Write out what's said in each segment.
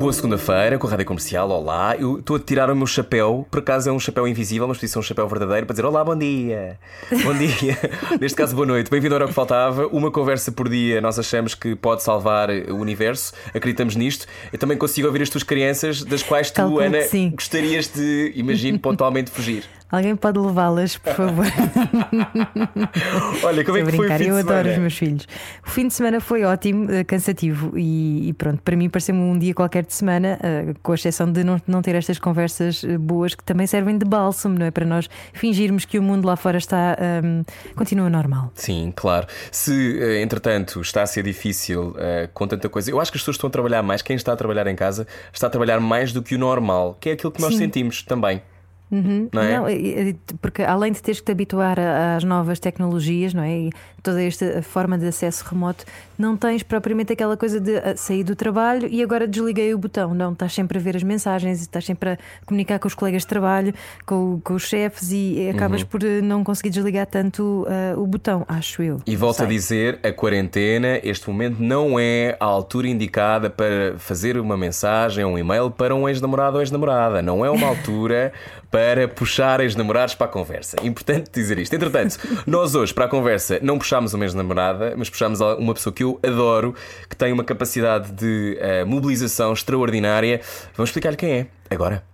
Boa segunda-feira com a Rádio Comercial, olá. Eu estou a tirar o meu chapéu, por acaso é um chapéu invisível, mas podia ser um chapéu verdadeiro para dizer olá, bom dia. Bom dia. Neste caso, boa noite. Bem-vindo ao que Faltava. Uma conversa por dia, nós achamos que pode salvar o universo, acreditamos nisto. Eu também consigo ouvir as tuas crianças, das quais tu, Ana, sim. gostarias de, imagino, pontualmente fugir. Alguém pode levá-las, por favor. Olha, como é que foi brincar, o fim eu de adoro semana? os meus filhos. O fim de semana foi ótimo, eh, cansativo e, e pronto, para mim pareceu-me um dia qualquer de semana, eh, com a exceção de não, não ter estas conversas eh, boas que também servem de bálsamo, não é? Para nós fingirmos que o mundo lá fora está ahm, continua normal. Sim, claro. Se, entretanto, está a ser difícil eh, com tanta coisa, eu acho que as pessoas estão a trabalhar mais. Quem está a trabalhar em casa está a trabalhar mais do que o normal, que é aquilo que nós Sim. sentimos também. Não é? Não, porque além de teres que te habituar às novas tecnologias, não é? E toda esta forma de acesso remoto, não tens propriamente aquela coisa de ah, sair do trabalho e agora desliguei o botão. Não, estás sempre a ver as mensagens, estás sempre a comunicar com os colegas de trabalho, com, com os chefes e Uhum. acabas por eh, não conseguir desligar tanto ah, o botão, acho eu. E volto a Sei. dizer, a quarentena, este momento não é a altura indicada para fazer uma mensagem ou um e-mail para um ex-namorado ou ex-namorada. Não é uma altura para puxar ex-namorados para a conversa. Importante dizer isto. Entretanto, nós hoje para a conversa não puxámos uma ex-namorada, mas puxámos uma pessoa que eu adoro, que tem uma capacidade de eh, mobilização extraordinária. Vamos explicar-lhe quem é agora.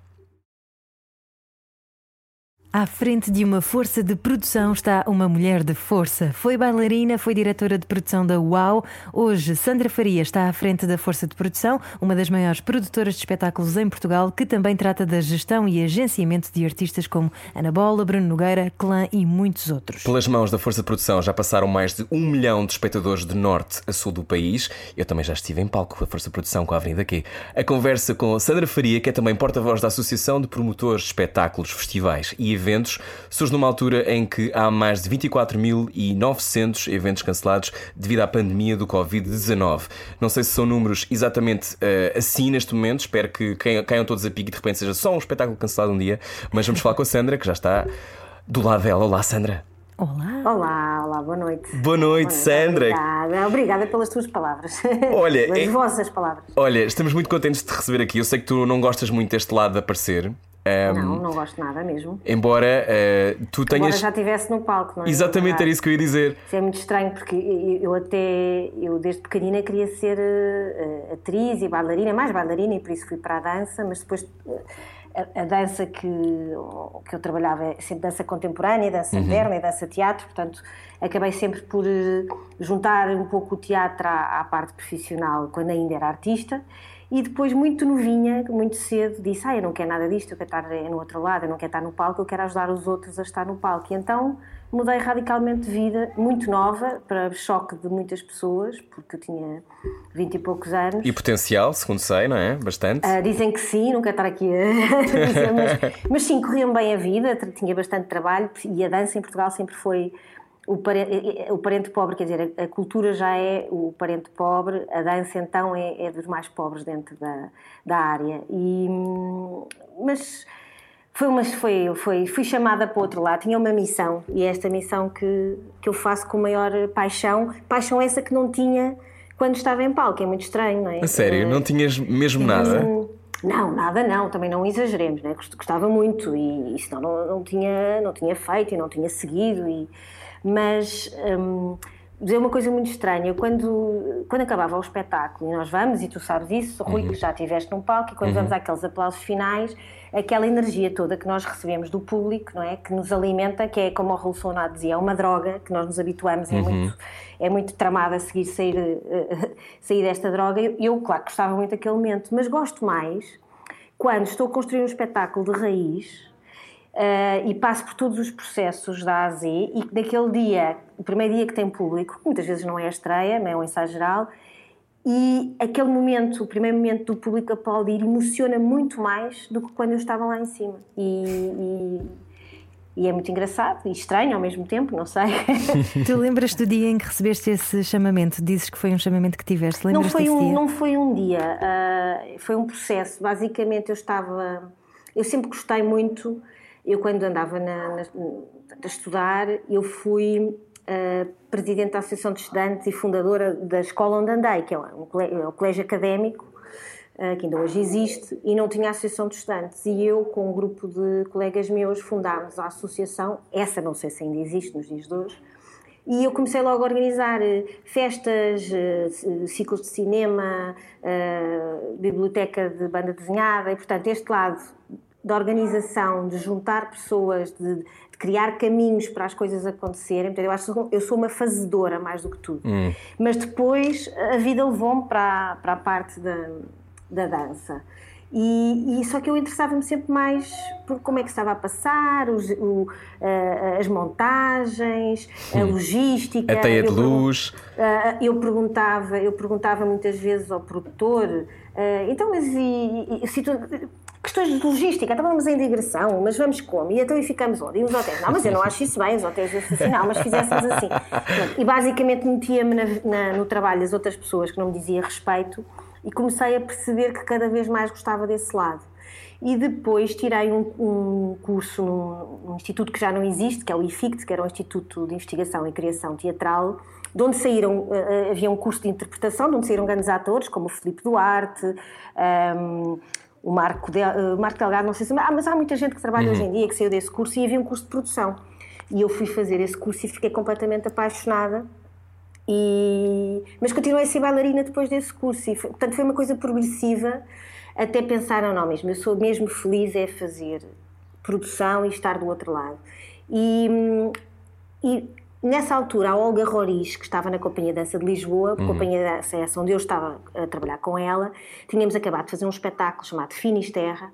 À frente de uma força de produção está uma mulher de força. Foi bailarina, foi diretora de produção da UAU. Hoje, Sandra Faria está à frente da força de produção, uma das maiores produtoras de espetáculos em Portugal, que também trata da gestão e agenciamento de artistas como Ana Bola, Bruno Nogueira, Clã e muitos outros. Pelas mãos da Força de Produção já passaram mais de um milhão de espectadores de norte a sul do país. Eu também já estive em palco com a Força de Produção com a Avenida Q. A conversa com Sandra Faria, que é também porta-voz da Associação de Promotores de Espetáculos, Festivais e Eventos, surge numa altura em que há mais de 24.900 eventos cancelados devido à pandemia do Covid-19. Não sei se são números exatamente eh, assim neste momento, espero que caiam, todos a pique e de repente seja só um espetáculo cancelado um dia, mas vamos falar com a Sandra, que já está do lado dela. Olá, Sandra. Olá! Olá, olá, boa noite. Boa noite, Sandra. Obrigada, obrigada pelas tuas palavras. Olha, pelas é- vossas palavras. Olha, estamos muito contentes de te receber aqui. Eu sei que tu não gostas muito deste lado de aparecer. Ahm, Não, não gosto nada mesmo. Embora eh, tu tenhas. já estivesse no palco, não é? Exatamente, era isso que eu ia dizer. Isso é muito estranho porque eu eu até, eu desde pequenina queria ser eh, atriz e bailarina, mais bailarina e por isso fui para a dança, mas depois eh, a, a dança que, que eu trabalhava é sempre dança contemporânea, dança moderna e dança teatro, portanto acabei sempre por juntar um pouco o teatro à, à parte profissional quando ainda era artista. E depois, muito novinha, muito cedo, disse: Ah, eu não quero nada disto, eu quero estar eh, no outro lado, eu não quero estar no palco, eu quero ajudar os outros a estar no palco. E então mudei radicalmente de vida, muito nova, para choque de muitas pessoas, porque eu tinha 20 e poucos anos. E potencial, segundo sei, não é? Bastante. Ah, dizem que sim, não quero estar aqui a dizer, mas, mas sim, corriam bem a vida, tinha bastante trabalho e a dança em Portugal sempre foi o parente, o parente pobre, quer dizer, a, cultura já é o parente pobre, a dança então é, é dos mais pobres dentro da, da área. E, mas foi uma, foi, foi, fui chamada para o outro lado, tinha uma missão e é esta missão que, que eu faço com maior paixão, paixão essa que não tinha quando estava em palco, é muito estranho, não é? A sério, não tinhas mesmo nada? Não, nada não, também não exageremos, né? Gost- gostava muito e, e senão não, não, tinha, não tinha feito e não tinha seguido. E, mas hum, dizer uma coisa muito estranha, quando, quando acabava o espetáculo, e nós vamos, e tu sabes isso, Rui, que já estiveste num palco, e quando vamos àqueles aplausos finais, aquela energia toda que nós recebemos do público, não é? Que nos alimenta, que é como o Raul Sonato dizia, é uma droga que nós nos habituamos, é muito é muito tramado a seguir sair, eh, sair desta droga. Eu, claro, gostava muito daquele momento, mas gosto mais quando estou a construir um espetáculo de raiz eh, e passo por todos os processos da A a Z e que naquele dia, o primeiro dia que tem público, que muitas vezes não é a estreia, mas é um ensaio geral, e aquele momento, o primeiro momento do público aplaudir, emociona muito mais do que quando eu estava lá em cima. E, e- E é muito engraçado e estranho ao mesmo tempo, não sei. tu lembras do dia em que recebeste esse chamamento? Dizes que foi um chamamento que tiveste. Lembras não foi um, dia? Não foi um dia, uh, foi um processo. Basicamente, eu estava. Eu sempre gostei muito. Eu, quando andava na, na, a estudar, eu fui uh, presidente da Associação de Estudantes e fundadora da escola onde andei, que é o é colégio académico eh, que ainda hoje existe, e não tinha associação de estudantes. E eu, com um grupo de colegas meus, fundámos a associação, essa não sei se ainda existe nos dias de hoje, e eu comecei logo a organizar eh, festas, ciclos de cinema, biblioteca de banda desenhada, e portanto este lado da organização, de juntar pessoas, de, de, criar caminhos para as coisas acontecerem. Portanto, eu acho que eu sou uma fazedora mais do que tudo. Hum. Mas depois a vida levou-me para, para a parte da, da dança. E, e, só que eu interessava-me sempre mais por como é que estava a passar, os, o, uh, as montagens, a logística. A teia de luz. Uh, eu perguntava, eu perguntava muitas vezes ao produtor, uh, então mas e, e, tu, questões de logística, então vamos em digressão, mas vamos como? E então e ficamos onde? E os hotéis? Não, mas eu não acho isso bem, os hotéis assim, não, mas fizéssemos assim. E basicamente metia-me no trabalho das outras pessoas que não me dizia respeito e comecei a perceber que cada vez mais gostava desse lado. E depois tirei um, um curso num, num, instituto que já não existe, que é o IFICT, que era um Instituto de Investigação e Criação Teatral, de onde saíram, uh, havia um curso de interpretação, de onde saíram grandes atores, como o Filipe Duarte, um, o Marco, de, uh, Marco Delgado, não sei se... Ah, mas há muita gente que trabalha uhum. hoje em dia que saiu desse curso e havia um curso de produção. E eu fui fazer esse curso e fiquei completamente apaixonada e, mas continuei a ser bailarina depois desse curso. E foi, portanto, foi uma coisa progressiva até pensar, não, não, mesmo, eu sou mesmo feliz é fazer produção e estar do outro lado. E, e nessa altura, a Olga Roriz, que estava na Companhia de Dança de Lisboa, uhum. Companhia de Dança essa onde eu estava a trabalhar com ela, tínhamos acabado de fazer um espetáculo chamado Finisterra.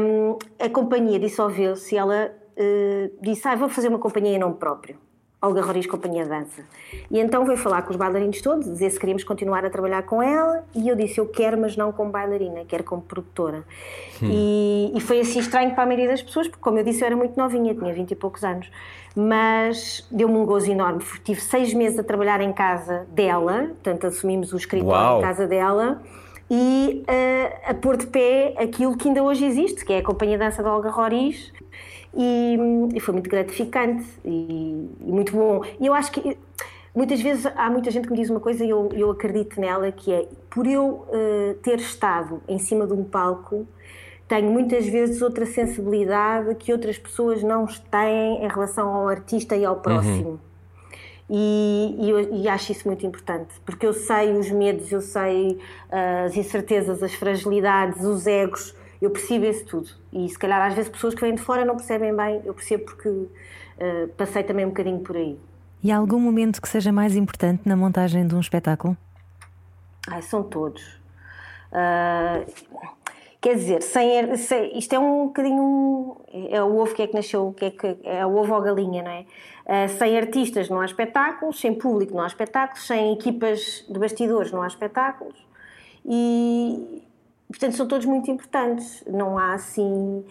Um, a companhia dissolveu-se e ela uh, disse, ah, vou fazer uma companhia em nome próprio. Olga Roriz Companhia de Dança. E então veio falar com os bailarinos todos, dizer se queríamos continuar a trabalhar com ela, e eu disse, eu quero, mas não como bailarina, quero como produtora. Hum. E, e, foi assim estranho para a maioria das pessoas, porque como eu disse, eu era muito novinha, tinha 20 e poucos anos, mas deu-me um gozo enorme. Tive seis meses a trabalhar em casa dela, portanto assumimos o escritório Uau. em casa dela, e uh, a pôr de pé aquilo que ainda hoje existe, que é a Companhia de Dança da Olga Roriz, e, e foi muito gratificante e, e, muito bom. E eu acho que muitas vezes há muita gente que me diz uma coisa e eu, eu acredito nela, que é por eu uh, ter estado em cima de um palco, tenho muitas vezes outra sensibilidade que outras pessoas não têm em relação ao artista e ao uhum. próximo. Uhum. E, e, eu, e, acho isso muito importante, porque eu sei os medos, eu sei uh, as incertezas, as fragilidades, os egos, eu percebo isso tudo. E se calhar às vezes pessoas que vêm de fora não percebem bem, eu percebo porque uh, passei também um bocadinho por aí. E há algum momento que seja mais importante na montagem de um espetáculo? Ai, são todos. Uh, quer dizer, sem, sem, isto é um bocadinho. É o ovo que é que nasceu, que é, que, é o ovo ou a galinha, não é? Uh, sem artistas não há espetáculos, sem público não há espetáculos, sem equipas de bastidores não há espetáculos. E, Portanto, são todos muito importantes. Não há assim.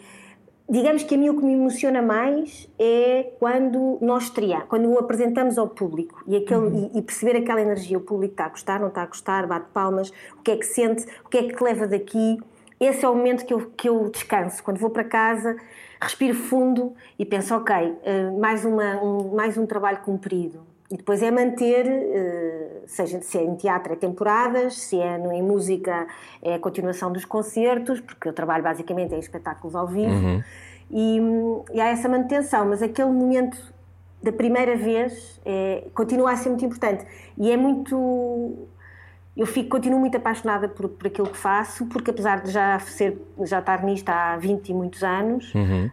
Digamos que a mim o que me emociona mais é quando nós estreamos, quando o apresentamos ao público e, aquele, uhum. e, e, perceber aquela energia. O público está a gostar, não está a gostar, bate palmas, o que é que sente, o que é que te leva daqui. Esse é o momento que eu, que eu descanso. Quando vou para casa, respiro fundo e penso: ok, uh, mais, uma, um, mais um trabalho cumprido e depois é manter, eh, seja se é em teatro é temporadas, se é em música é a continuação dos concertos, porque eu trabalho basicamente em espetáculos ao vivo, uhum. e, e, há essa manutenção, mas aquele momento da primeira vez é, continua a ser muito importante e é muito eu fico, continuo muito apaixonada por, por aquilo que faço, porque apesar de já, ser, já estar nisto há 20 e muitos anos, uhum.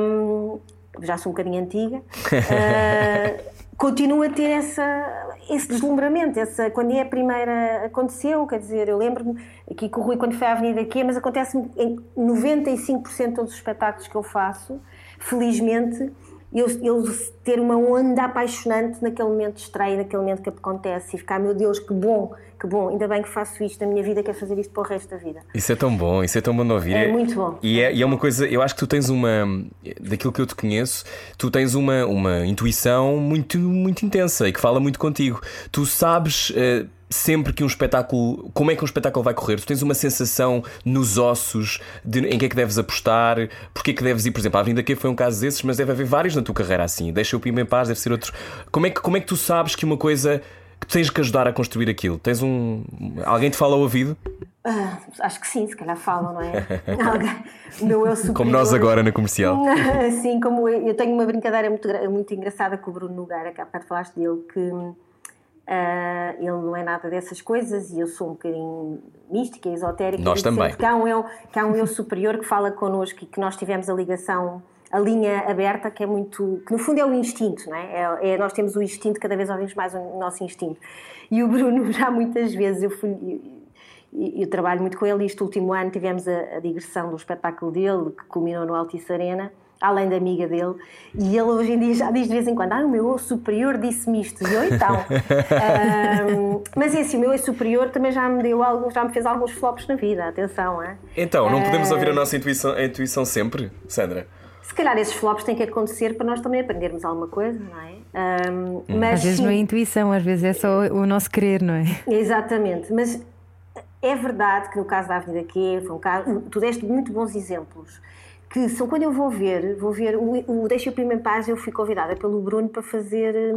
um, já sou um bocadinho antiga, uh, continuo a ter essa, esse deslumbramento. Essa, quando é a primeira aconteceu, quer dizer, eu lembro-me aqui com o Rui quando foi à Avenida Q, mas acontece em 95% de todos os espetáculos que eu faço, felizmente, eu, eu ter uma onda apaixonante naquele momento de estreia, naquele momento que acontece e ficar, meu Deus, que bom, que bom, ainda bem que faço isto na minha vida, quero fazer isto para o resto da vida. Isso é tão bom, isso é tão bom de ouvir. É muito bom. E é, e é uma coisa, eu acho que tu tens uma, daquilo que eu te conheço, tu tens uma, uma intuição muito, muito intensa e que fala muito contigo. Tu sabes. Uh, sempre que um espetáculo. Como é que um espetáculo vai correr? Tu tens uma sensação nos ossos de em que é que deves apostar, porque é que deves ir, por exemplo, a Avenida Q foi um caso desses, mas deve haver vários na tua carreira assim. Deixa o Pima em paz, deve ser outros. Como é que, como é que tu sabes que uma coisa. Que tens que ajudar a construir aquilo? Tens um. Alguém te fala ao ouvido? Ah, acho que sim, se calhar falam, não é? meu eu superior. Como nós agora na comercial. sim, como eu, eu tenho uma brincadeira muito, muito engraçada com o Bruno Nogueira, que há bocado falaste dele, que Uh, ele não é nada dessas coisas e eu sou um bocadinho mística, esotérica. Nós também. Que há, um eu, que há um eu superior que fala connosco e que nós tivemos a ligação, a linha aberta, que é muito. que no fundo é o instinto, não é? é, é nós temos o instinto, cada vez ouvimos mais o nosso instinto. E o Bruno, já muitas vezes, eu fui. Eu, eu trabalho muito com ele este último ano tivemos a, a digressão do espetáculo dele, que culminou no Altice Arena além da amiga dele, e ele hoje em dia já diz de vez em quando: Ah, o meu eu superior disse-me isto, e eu então. um, mas é assim, o meu eu superior também já me deu já me fez alguns flops na vida, atenção, é? Então, não podemos ouvir a nossa intuição, a intuição sempre, Sandra? Se calhar esses flops têm que acontecer para nós também aprendermos alguma coisa, não é? Um, mas, às vezes não é intuição, às vezes é só o nosso querer, não é? Exatamente, mas é verdade que no caso da Avenida Q, foi um caso, tu deste muito bons exemplos que são quando eu vou ver, vou ver o, o Deixa o Primo em Paz, eu fui convidada pelo Bruno para fazer.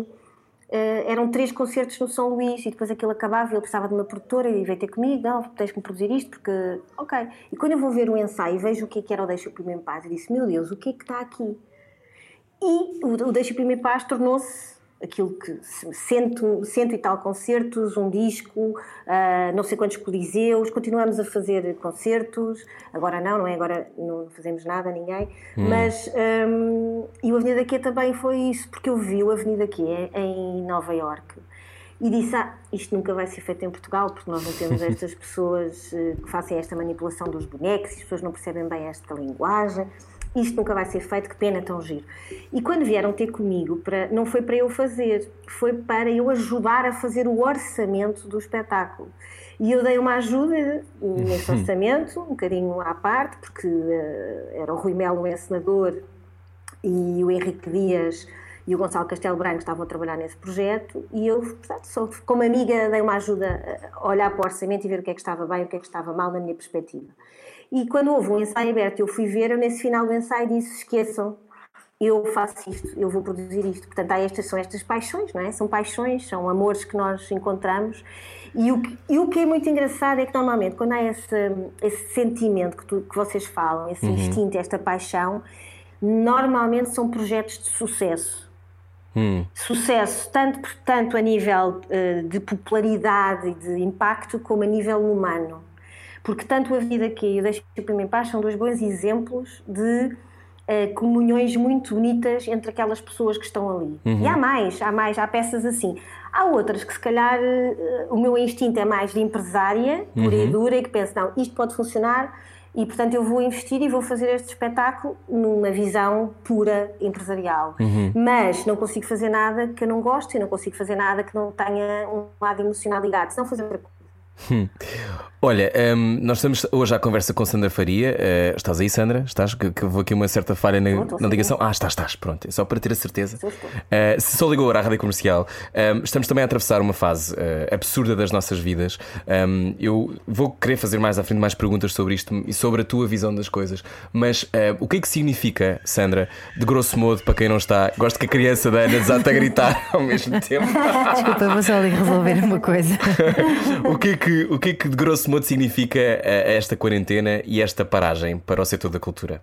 Uh, eram três concertos no São Luís e depois aquilo acabava e ele precisava de uma produtora e veio ter comigo, não, tens que me produzir isto porque. Ok. E quando eu vou ver o ensaio e vejo o que é que era o Deixa o Primo em Paz, eu disse: Meu Deus, o que é que está aqui? E o, o Deixa o Primo em Paz tornou-se aquilo que cento, cento e tal concertos, um disco, uh, não sei quantos coliseus, continuamos a fazer concertos, agora não, não é? Agora não fazemos nada, ninguém, hum. mas um, e o Avenida Q também foi isso, porque eu vi o Avenida Q em Nova York e disse, ah, isto nunca vai ser feito em Portugal, porque nós não temos estas pessoas uh, que façam esta manipulação dos bonecos, as pessoas não percebem bem esta linguagem, isto nunca vai ser feito, que pena tão giro. E quando vieram ter comigo, para, não foi para eu fazer, foi para eu ajudar a fazer o orçamento do espetáculo. E eu dei uma ajuda nesse orçamento, um bocadinho à parte, porque uh, era o Rui Melo, o encenador, e o Henrique Dias e o Gonçalo Castelo Branco estavam a trabalhar nesse projeto e eu, portanto, sou, como amiga, dei uma ajuda a olhar para o orçamento e ver o que é que estava bem e o que é que estava mal na minha perspectiva. E quando houve um ensaio aberto, eu fui ver, eu nesse final do ensaio disse: esqueçam, eu faço isto, eu vou produzir isto. Portanto, há estas, são estas paixões, não é? São paixões, são amores que nós encontramos. E o, e o que é muito engraçado é que normalmente, quando há esse, esse sentimento que, tu, que vocês falam, esse uhum. instinto, esta paixão, normalmente são projetos de sucesso. Hum. Sucesso, tanto, tanto a nível uh, de popularidade e de impacto, como a nível humano porque tanto a vida aqui e o Deixa o Primo em Paz são dois bons exemplos de uh, comunhões muito bonitas entre aquelas pessoas que estão ali. Uhum. E há mais, há mais, há peças assim. Há outras que se calhar uh, o meu instinto é mais de empresária, pura uhum. e dura, e que penso, não, isto pode funcionar e portanto eu vou investir e vou fazer este espetáculo numa visão pura empresarial. Uhum. Mas não consigo fazer nada que eu não gosto e não consigo fazer nada que não tenha um lado emocional ligado, senão fazer outra coisa. Hum. Olha, um, nós estamos hoje à conversa com Sandra Faria. Uh, estás aí, Sandra? Estás? Que, que vou aqui uma certa falha na, na ligação. Ah, estás, estás, pronto. É só para ter a certeza. Uh, se só ligou agora à rádio comercial, um, estamos também a atravessar uma fase uh, absurda das nossas vidas. Um, eu vou querer fazer mais à frente mais perguntas sobre isto e sobre a tua visão das coisas. Mas o que é que significa, Sandra, de grosso modo, para quem não está, gosto que a criança da Ana desata a gritar ao mesmo tempo. Desculpa, vou só ali resolver uma coisa. o, que é que, o que é que de grosso modo significa eh, esta quarentena e esta paragem para o setor da cultura?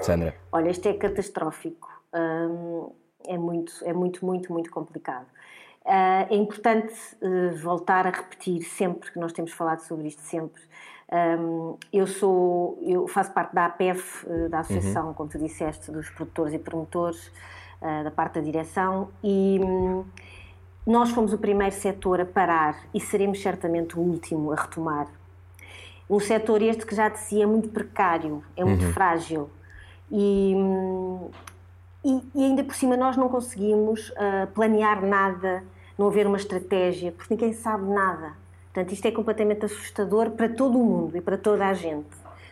Sandra? Olha, isto é catastrófico. Hum, é muito, é muito, muito, muito complicado. Uh, é importante uh, voltar a repetir sempre que nós temos falado sobre isto sempre. Um, eu sou, eu faço parte da APEF, uh, da Associação, uhum. como tu disseste, dos produtores e promotores, da parte da direção, e um, nós fomos o primeiro setor a parar e seremos certamente o último a retomar. Um setor este que já de si é muito precário, é muito uhum. frágil. E, e, e, ainda por cima nós não conseguimos uh, planear nada, não haver uma estratégia, porque ninguém sabe nada. Portanto, isto é completamente assustador para todo o mundo e para toda a gente.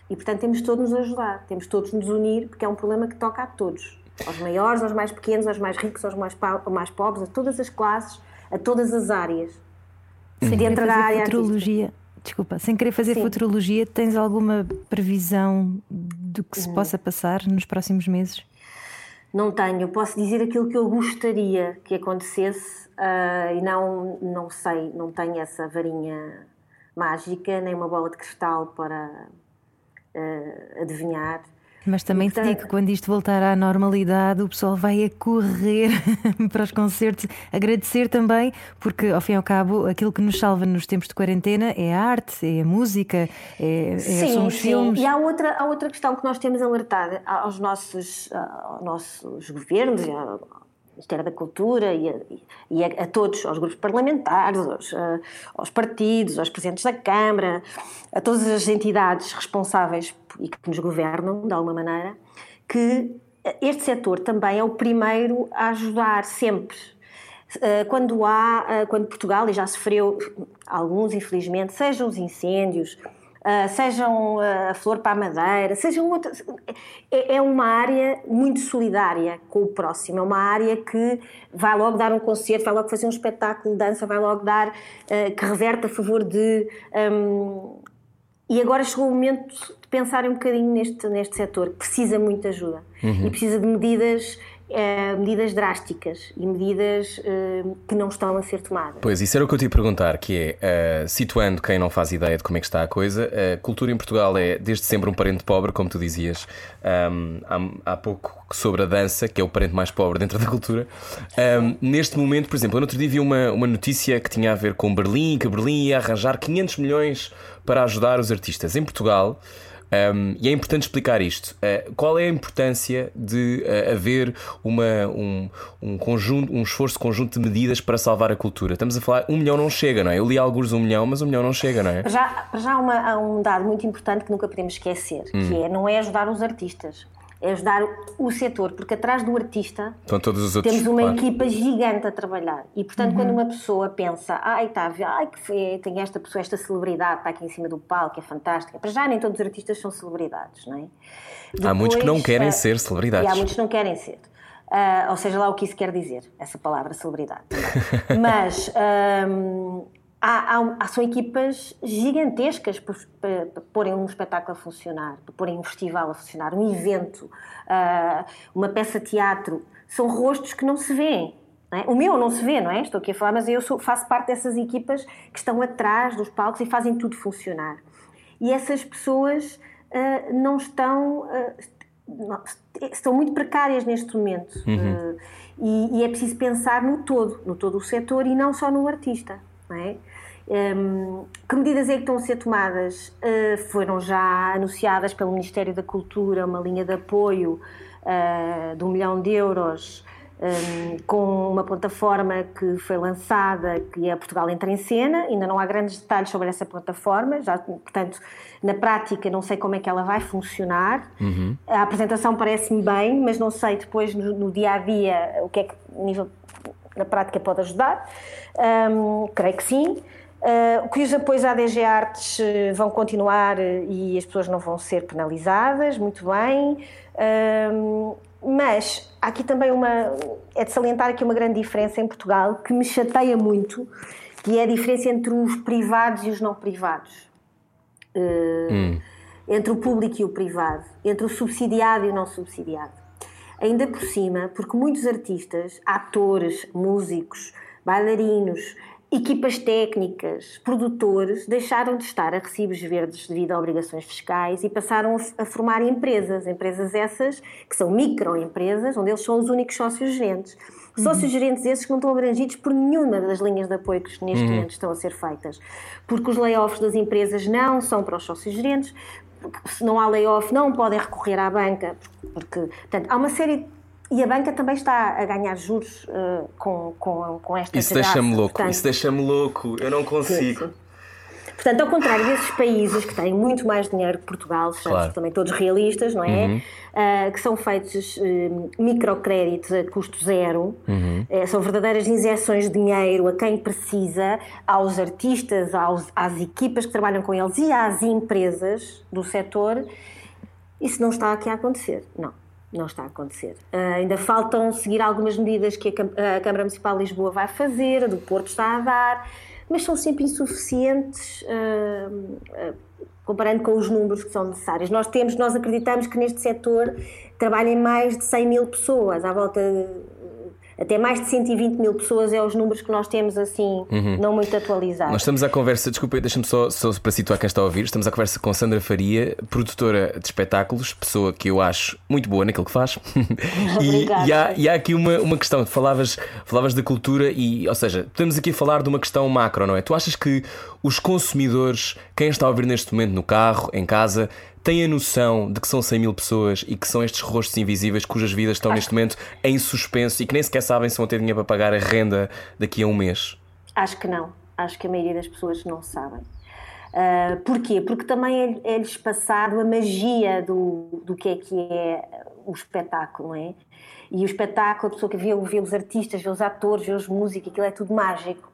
E, portanto, temos todos nos ajudar, temos todos nos unir, porque é um problema que toca a todos. Aos maiores, aos mais pequenos, aos mais ricos, aos mais, mais pobres, a todas as classes, a todas as áreas. Sem dentro da área futurologia, desculpa, sem querer fazer Sim. futurologia, tens alguma previsão do que se hum. possa passar nos próximos meses? Não tenho. Posso dizer aquilo que eu gostaria que acontecesse uh, e não, não sei, não tenho essa varinha mágica, nem uma bola de cristal para uh, adivinhar. Mas também te digo que quando isto voltar à normalidade, o pessoal vai a correr para os concertos, agradecer também, porque ao fim e ao cabo aquilo que nos salva nos tempos de quarentena é a arte, é a música, é, é sim, são os sim. filmes. E há outra, há outra questão que nós temos alertado aos nossos, aos nossos governos, Ministério da Cultura e, a, e a, a, todos, aos grupos parlamentares, aos, a, aos, partidos, aos presidentes da Câmara, a todas as entidades responsáveis e que nos governam, de alguma maneira, que este setor também é o primeiro a ajudar sempre. Eh, quando há, eh, quando Portugal, e já sofreu alguns, infelizmente, sejam os incêndios, Uh, sejam uh, a Flor para a Madeira, sejam outras. É, é, uma área muito solidária com o próximo, é uma área que vai logo dar um concerto, vai logo fazer um espetáculo de dança, vai logo dar, uh, que reverte a favor de. Um, e agora chegou o momento de pensarem um bocadinho neste, neste setor, que precisa de muita ajuda uhum. e precisa de medidas Uh, medidas drásticas e medidas uh, que não estão a ser tomadas. Pois, isso era o que eu te ia perguntar, que é, uh, situando quem não faz ideia de como é que está a coisa, a cultura em Portugal é desde sempre um parente pobre, como tu dizias um, há, há, pouco sobre a dança, que é o parente mais pobre dentro da cultura. Um, neste momento, por exemplo, eu no outro dia vi uma, uma notícia que tinha a ver com Berlim, que Berlim ia arranjar 500 milhões para ajudar os artistas. Em Portugal... Um, e é importante explicar isto. Uh, qual é a importância de uh, haver uma, um, um, conjunto, um esforço conjunto de medidas para salvar a cultura? Estamos a falar, um milhão não chega, não é? Eu li alguns um milhão, mas um milhão não chega, não é? Já, já há, uma, há um dado muito importante que nunca podemos esquecer, hum. que é não é ajudar os artistas é ajudar o setor, porque atrás do artista outros, temos uma claro. equipa gigante a trabalhar. E, portanto, uhum. quando uma pessoa pensa, ai, tá, ai, que foi, tem esta pessoa, esta celebridade, está aqui em cima do palco, é fantástica. Para já, nem todos os artistas são celebridades, não é? Depois, há muitos que não querem uh, ser celebridades. E há muitos que não querem ser. Uh, ou seja, lá o que isso quer dizer, essa palavra celebridade. Mas. Um, há, há, são equipas gigantescas para, para, para porem um espetáculo a funcionar, para porem um festival a funcionar, um evento, uh, uma peça de teatro. São rostos que não se vêem. Não é? O meu não se vê, não é? Estou aqui a falar, mas eu sou, faço parte dessas equipas que estão atrás dos palcos e fazem tudo funcionar. E essas pessoas uh, não estão. Uh, não, estão muito precárias neste momento. Uhum. E, e é preciso pensar no todo, no todo o setor e não só no artista. Não é? Um, que medidas é que estão a ser tomadas? Uh, foram já anunciadas pelo Ministério da Cultura uma linha de apoio uh, de um milhão de euros um, com uma plataforma que foi lançada, que é Portugal Entra em Cena. Ainda não há grandes detalhes sobre essa plataforma, já, portanto, na prática não sei como é que ela vai funcionar. Uhum. A apresentação parece-me bem, mas não sei depois no, no, dia a dia o que é que nível na prática pode ajudar. Um, creio que sim. Uh, que os apoios à DG Artes uh, vão continuar uh, e as pessoas não vão ser penalizadas, muito bem. Uh, mas há aqui também uma. É de salientar aqui uma grande diferença em Portugal que me chateia muito, que é a diferença entre os privados e os não privados. Hum. Entre o público e o privado, entre o subsidiado e o não subsidiado. Ainda por cima, porque muitos artistas, atores, músicos, bailarinos, Equipas técnicas, produtores, deixaram de estar a recibos verdes devido a obrigações fiscais e passaram a formar empresas. Empresas essas que são microempresas, onde eles são os únicos sócios gerentes. Uhum. Sócios gerentes esses que não estão abrangidos por nenhuma das linhas de apoio que neste uhum. momento estão a ser feitas. Porque os layoffs das empresas não são para os sócios gerentes, se não há layoff não podem recorrer à banca, porque portanto, há uma série e a banca também está a ganhar juros uh, com, com, com esta Isso deixa-me louco, Portanto, isso deixa-me louco, eu não consigo. Sim, sim. Portanto, ao contrário desses países que têm muito mais dinheiro que Portugal, sejamos Claro. também todos realistas, não é? Uhum. Ah, que são feitos eh, microcréditos a custo zero, Uhum. Eh, são verdadeiras injeções de dinheiro a quem precisa, aos artistas, aos, às equipas que trabalham com eles e às empresas do setor. Isso não está aqui a acontecer. Não, não está a acontecer. Ah, ainda faltam seguir algumas medidas que a Câmara Municipal de Lisboa vai fazer, a do Porto está a dar, mas são sempre insuficientes. ah, ah, comparando com os números que são necessários. Nós temos, nós acreditamos que neste setor trabalhem mais de 100 mil pessoas, à volta até mais de 120 mil pessoas é os números que nós temos assim, não muito atualizados. Nós estamos à conversa, desculpa, deixa-me só, só para situar quem está a ouvir, estamos à conversa com Sandra Faria, produtora de espetáculos, pessoa que eu acho muito boa naquilo que faz. e, e, há, e há aqui uma, uma questão, falavas, falavas da cultura e, ou seja, estamos aqui a falar de uma questão macro, não é? Tu achas que os consumidores, quem está a ouvir neste momento no carro, em casa, têm a noção de que são 100 mil pessoas e que são estes rostos invisíveis cujas vidas estão neste momento em suspenso e que nem sequer sabem se vão ter dinheiro para pagar a renda daqui a um mês? Acho que não. Acho que a maioria das pessoas não sabem. Ah, porquê? Porque também é-lhes passado a magia do, do que é que é o espetáculo, não é? E o espetáculo, a pessoa que vê, vê os artistas, vê os atores, vê os músicos, aquilo é tudo mágico.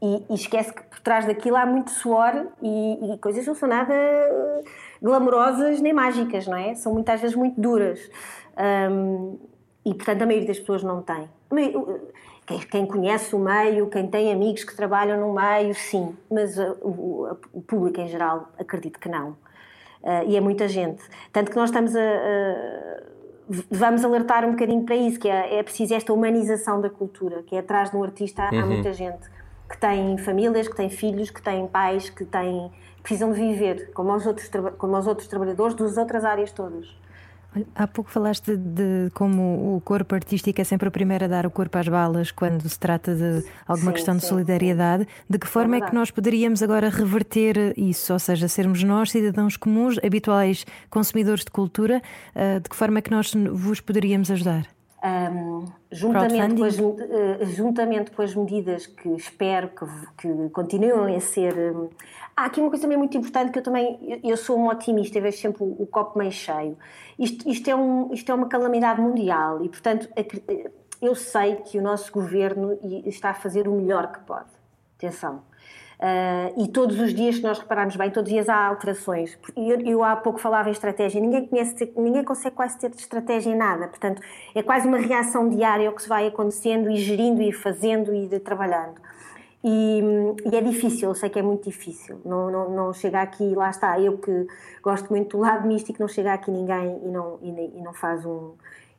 E, e esquece que por trás daquilo há muito suor e, e coisas não são nada glamourosas nem mágicas, não é? São muitas vezes muito duras. Ahm, e portanto a maioria das pessoas não tem. Quem, conhece o meio, quem tem amigos que trabalham no meio, sim, mas uh, o, público em geral acredito que não. Uh, e é muita gente. Tanto que nós estamos a. a- Vamos alertar um bocadinho para isso, que é, é preciso esta humanização da cultura, que é atrás de um artista há, há muita gente que tem famílias, que tem filhos, que tem pais, que têm, precisam de viver, como os outros, como os outros trabalhadores das outras áreas todas. Há pouco falaste de como o corpo artístico é sempre o primeiro a dar o corpo às balas quando se trata de alguma Sim, questão de sim, solidariedade. De que forma é que verdade. nós poderíamos agora reverter isso? Ou seja, sermos nós, cidadãos comuns, habituais consumidores de cultura, ah, de que forma é que nós vos poderíamos ajudar? Um, juntamente, com as, eh, juntamente com as medidas que espero que, que continuem a ser. Há aqui uma coisa também muito importante que eu também. Eu, sou uma otimista, eu vejo sempre o, o copo meio cheio. Isto, isto, é um, isto é uma calamidade mundial e, portanto, eu sei que o nosso governo está a fazer o melhor que pode. Atenção. Ah, e todos os dias, se nós repararmos bem, todos os dias há alterações. Eu, eu há pouco falava em estratégia, ninguém, conhece, ninguém consegue quase ter estratégia em nada. Portanto, é quase uma reação diária ao que se vai acontecendo e gerindo e fazendo e trabalhando. E, e é difícil, eu sei que é muito difícil. Não, não, não chega aqui, lá está, eu que gosto muito do lado místico, não chega aqui ninguém e não, e, e não faz um.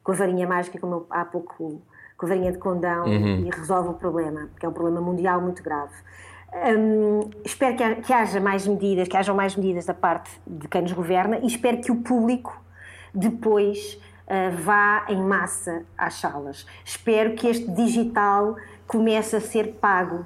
com a varinha mágica, como eu, há pouco, com a varinha de condão e resolve o problema, porque é um problema mundial muito grave. Hum, espero que, que haja mais medidas, que hajam mais medidas da parte de quem nos governa e espero que o público depois ah, vá em massa às salas. Espero que este digital comece a ser pago.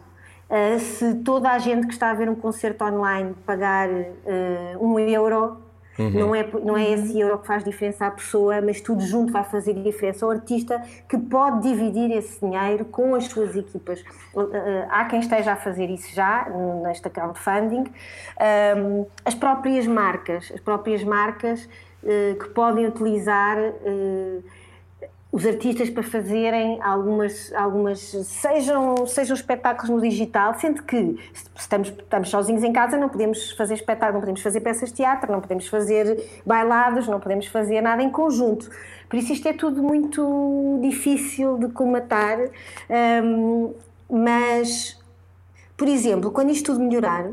Ah, se toda a gente que está a ver um concerto online pagar ah, um euro, não, é, não é esse euro que faz diferença à pessoa, mas tudo junto vai fazer diferença ao artista que pode dividir esse dinheiro com as suas equipas. Uh, uh, Há quem esteja a fazer isso já, nesta crowdfunding. Um, as próprias marcas, as próprias marcas uh, que podem utilizar uh, os artistas para fazerem algumas, algumas sejam, sejam espetáculos no digital, sendo que estamos, estamos sozinhos em casa, não podemos fazer espetáculo, não podemos fazer peças de teatro, não podemos fazer bailados, não podemos fazer nada em conjunto. Por isso isto é tudo muito difícil de colmatar, hum, mas, por exemplo, quando isto tudo melhorar,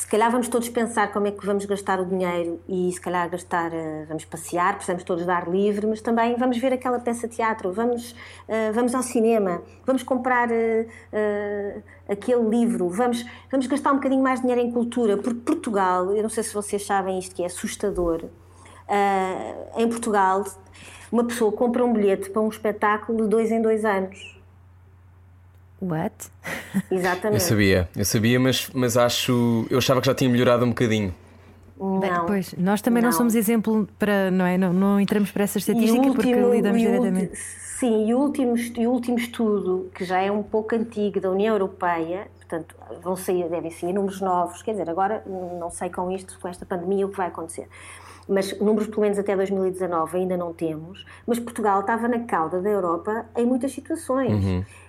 se calhar vamos todos pensar como é que vamos gastar o dinheiro e se calhar gastar, eh, vamos passear, precisamos todos dar livre, mas também vamos ver aquela peça de teatro, vamos, eh, vamos ao cinema, vamos comprar eh, aquele livro, vamos, vamos gastar um bocadinho mais de dinheiro em cultura, porque Portugal, eu não sei se vocês sabem isto que é assustador, em Portugal uma pessoa compra um bilhete para um espetáculo de dois em dois anos. What? Eu Exatamente. sabia, eu sabia, mas, mas acho. Eu achava que já tinha melhorado um bocadinho. Não. Pois, nós também não, Não. somos exemplo para, não é? Não, não entramos para essa E o estatística porque último- lidamos e o diretamente. Sim, e o, último, e o último estudo, que já é um pouco antigo, da União Europeia, portanto, vão sair, devem sair números novos, quer dizer, agora não sei com isto, com esta pandemia, o que vai acontecer. Mas números, pelo menos até 2019, ainda não temos. Mas Portugal estava na cauda da Europa em muitas situações.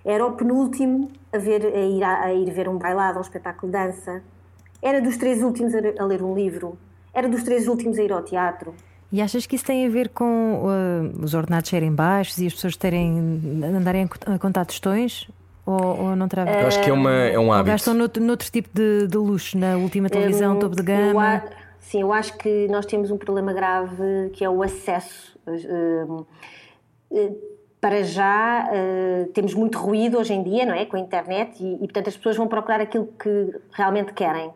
Era o penúltimo a, ver, a, ir, a, a ir ver um bailado, um espetáculo de dança. Era dos três últimos a, a ler um livro. Era dos três últimos a ir ao teatro. E achas que isso tem a ver com uh, os ordenados serem baixos e as pessoas terem andarem a co- a contar tostões? Ou, ou não terá a ver? Eu acho que é, uma, é um Ou hábito. gastam noutro, noutro tipo de, de luxo, na última televisão, Hum, topo de eu gama? Sim, eu acho que nós temos um problema grave que é o acesso. Hum, eh, Para já eh, temos muito ruído hoje em dia, não é? Com a internet e, e, portanto as pessoas vão procurar aquilo que realmente querem.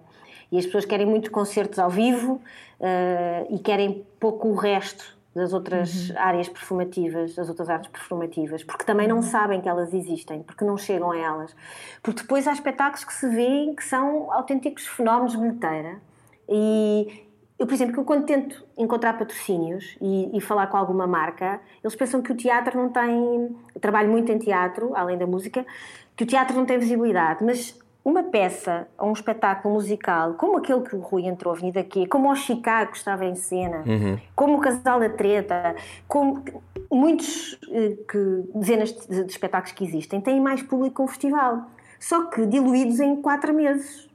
E as pessoas querem muitos concertos ao vivo eh, e querem pouco o resto das outras áreas performativas, das outras artes performativas, porque também não sabem que elas existem, porque não chegam a elas. Porque depois há espetáculos que se vêem que são autênticos fenómenos de bilheteira. E eu, por exemplo, eu quando tento encontrar patrocínios e, e falar com alguma marca, eles pensam que o teatro não tem. Eu trabalho muito em teatro, além da música, que o teatro não tem visibilidade, mas uma peça ou um espetáculo musical, como aquele que o Rui entrou, Avenida Q, como o Chicago que estava em cena, como o Casal da Treta, como muitos eh, que, dezenas de, de espetáculos que existem, têm mais público que um festival, só que diluídos em quatro meses.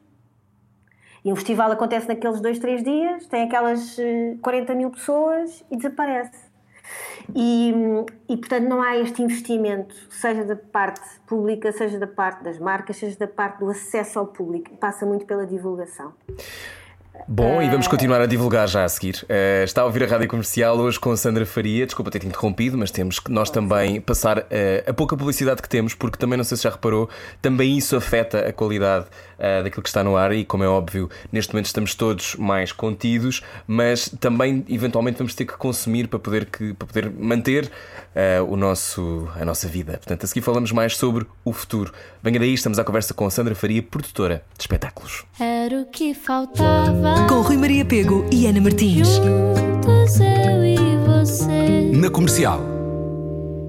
E um festival acontece naqueles dois, três dias, tem aquelas eh, 40 mil pessoas e desaparece. E, e, portanto, não há este investimento, seja da parte pública, seja da parte das marcas, seja da parte do acesso ao público. Passa muito pela divulgação. Bom, e vamos continuar a divulgar já a seguir. Eh, está a ouvir a rádio comercial hoje com a Sandra Faria. Desculpa ter-te interrompido, mas temos que nós também passar eh, a pouca publicidade que temos, porque também não sei se já reparou, também isso afeta a qualidade eh, daquilo que está no ar. E como é óbvio, neste momento estamos todos mais contidos, mas também eventualmente vamos ter que consumir para poder, que, para poder manter o nosso, a nossa vida. Portanto, a seguir falamos mais sobre o futuro. Venha daí, estamos à conversa com a Sandra Faria, produtora de espetáculos. Era o que faltava. Com Rui Maria Pego e Ana Martins. Juntos eu e você. Na comercial.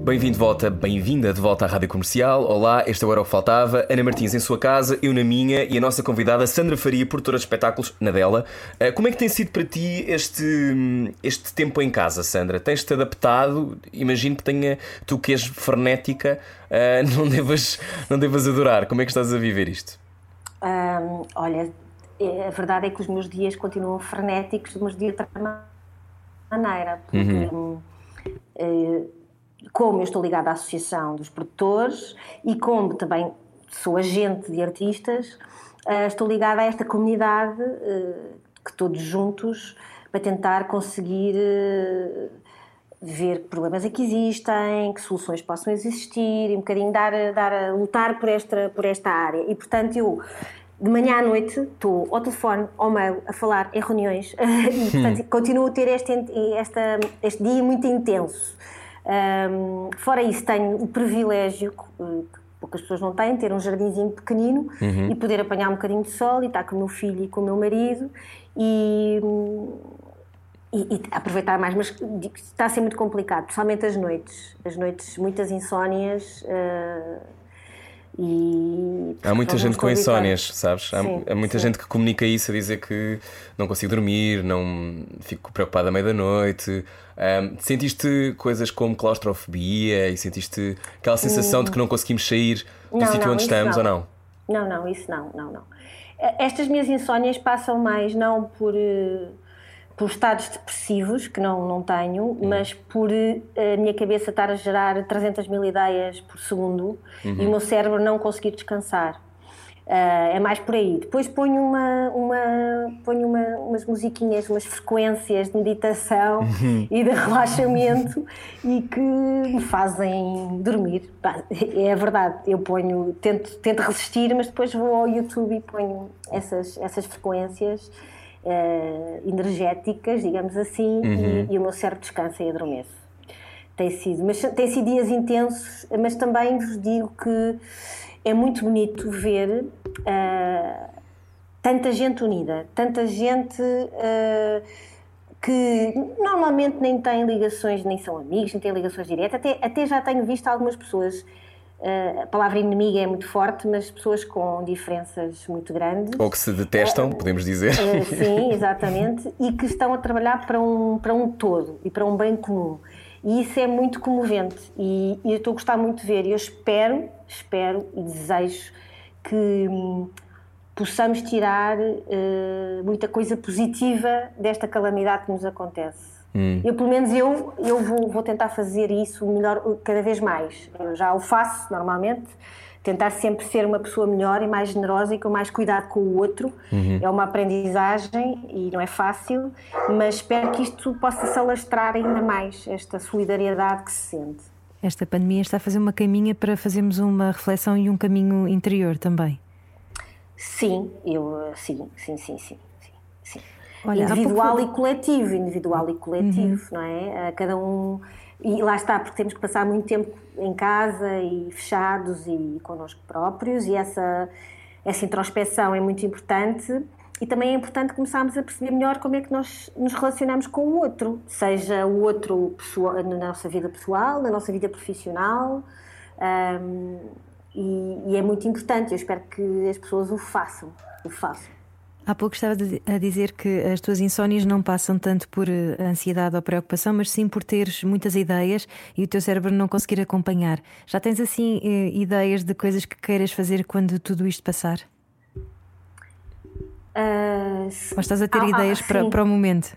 Bem-vindo de volta, bem-vinda de volta à Rádio Comercial. Olá, este é o que Faltava. Ana Martins em sua casa, eu na minha e a nossa convidada Sandra Faria, produtora de espetáculos, na dela. Eh, Como é que tem sido para ti este, este tempo em casa, Sandra? Tens-te adaptado? Imagino que tenha, tu que és frenética, eh, não, devas, não devas adorar. Como é que estás a viver isto? Hum, olha, a verdade é que os meus dias continuam frenéticos, mas de outra ma- maneira. Porque, hum, eh, como eu estou ligada à Associação dos Produtores e como também sou agente de artistas, eh, estou ligada a esta comunidade eh, que todos juntos para tentar conseguir ver que problemas é que existem, que soluções possam existir, e um bocadinho dar, dar lutar por esta, por esta área. E portanto eu de manhã à noite estou ao telefone, ao mail, a falar em reuniões e portanto continuo a ter este, esta, este dia muito intenso. Ahm, fora isso, tenho o privilégio que poucas pessoas não têm, ter um jardinzinho pequenino e poder apanhar um bocadinho de sol e estar com o meu filho e com o meu marido e, e, e aproveitar mais, mas está a ser muito complicado, principalmente as noites. As noites, muitas insónias. eh, e Há muita gente com insónias, sabes? Há, Sim, há muita sim. gente que comunica isso a dizer que não consigo dormir, não fico preocupada à meia da noite. Ahm, sentiste coisas como claustrofobia e sentiste aquela sensação de que não conseguimos sair do Não, sítio não, onde estamos não. ou não? Não, não, isso não, não, não. Eh, Estas minhas insónias passam mais não por, eh, por estados depressivos, que não, não tenho, mas por eh, a minha cabeça estar a gerar 300 mil ideias por segundo e o meu cérebro não conseguir descansar. Ah, é mais por aí. Depois ponho, uma, uma, ponho uma, umas musiquinhas, umas frequências de meditação e de relaxamento e que me fazem dormir. É verdade, eu ponho, tento, tento resistir, mas depois vou ao YouTube e ponho essas, essas frequências eh, energéticas, digamos assim, e, e o meu cérebro descansa e adormece. Tem sido, mas tem sido dias intensos, mas também vos digo que é muito bonito ver ah, tanta gente unida, tanta gente uh, que normalmente nem tem ligações, nem são amigos, nem têm ligações diretas. Até, até já tenho visto algumas pessoas, uh, a palavra inimiga é muito forte, mas pessoas com diferenças muito grandes. Ou que se detestam, uh, podemos dizer. sim, exatamente, e que estão a trabalhar para um, para um todo e para um bem comum. E isso é muito comovente e, e eu estou a gostar muito de ver. E eu espero, espero e desejo que hum, possamos tirar uh, muita coisa positiva desta calamidade que nos acontece. Hum. Eu, pelo menos, eu, eu vou, vou, tentar fazer isso melhor cada vez mais. Eu já o faço normalmente, tentar sempre ser uma pessoa melhor e mais generosa e com mais cuidado com o outro. Uhum. É uma aprendizagem e não é fácil, mas espero que isto possa se alastrar ainda mais, esta solidariedade que se sente. Esta pandemia está a fazer uma caminha para fazermos uma reflexão e um caminho interior também. Sim, eu sim, sim, sim, sim. Olha, individual pouco... e coletivo, individual e coletivo, uhum. não é? Cada um e lá está, porque temos que passar muito tempo em casa e fechados e connosco próprios, e essa, essa introspeção é muito importante. E também é importante começarmos a perceber melhor como é que nós nos relacionamos com o outro, seja o outro pessoal, na nossa vida pessoal, na nossa vida profissional. Um, e, e, é muito importante. Eu espero que as pessoas o façam. O façam. Há pouco estava a dizer que as tuas insónias não passam tanto por eh, ansiedade ou preocupação, mas sim por teres muitas ideias e o teu cérebro não conseguir acompanhar. Já tens assim eh, ideias de coisas que queiras fazer quando tudo isto passar? Uh, ou estás a ter ah, ideias ah, para, para o momento?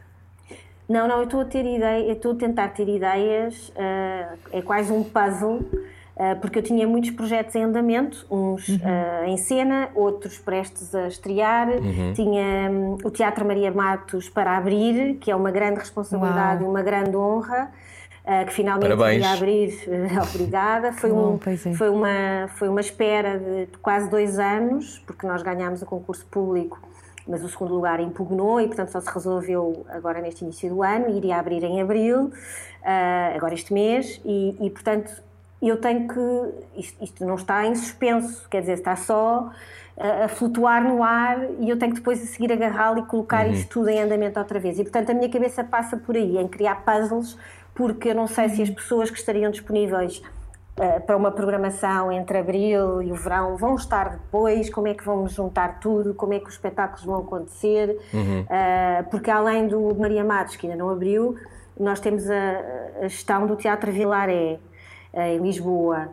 Não, não, eu estou a ter ideia, estou a tentar ter ideias, uh, é quase um puzzle ah, porque eu tinha muitos projetos em andamento, uns uhum. uh, em cena, outros prestes a estrear. Uhum. Tinha um, o Teatro Maria Matos para abrir, que é uma grande responsabilidade e uma grande honra. Uh, que finalmente Parabéns. ia abrir, obrigada. Foi, um, é. foi, uma, foi uma espera de quase dois anos, porque nós ganhámos o concurso público, mas o segundo lugar impugnou e, portanto, só se resolveu agora neste início do ano. Iria abrir em abril, agora este mês, e, e portanto eu tenho que. Isto, isto, não está em suspenso, quer dizer, está só a, a flutuar no ar e eu tenho que depois a seguir agarrá-lo e colocar uhum. isto tudo em andamento outra vez. E portanto a minha cabeça passa por aí, em criar puzzles, porque eu não sei se as uhum. pessoas que estariam disponíveis uh, para uma programação entre abril e o verão vão estar depois, como é que vamos juntar tudo, como é que os espetáculos vão acontecer, uhum. uh, porque além do Maria Matos, que ainda não abriu, nós temos a, a gestão do Teatro Vilaré em Lisboa,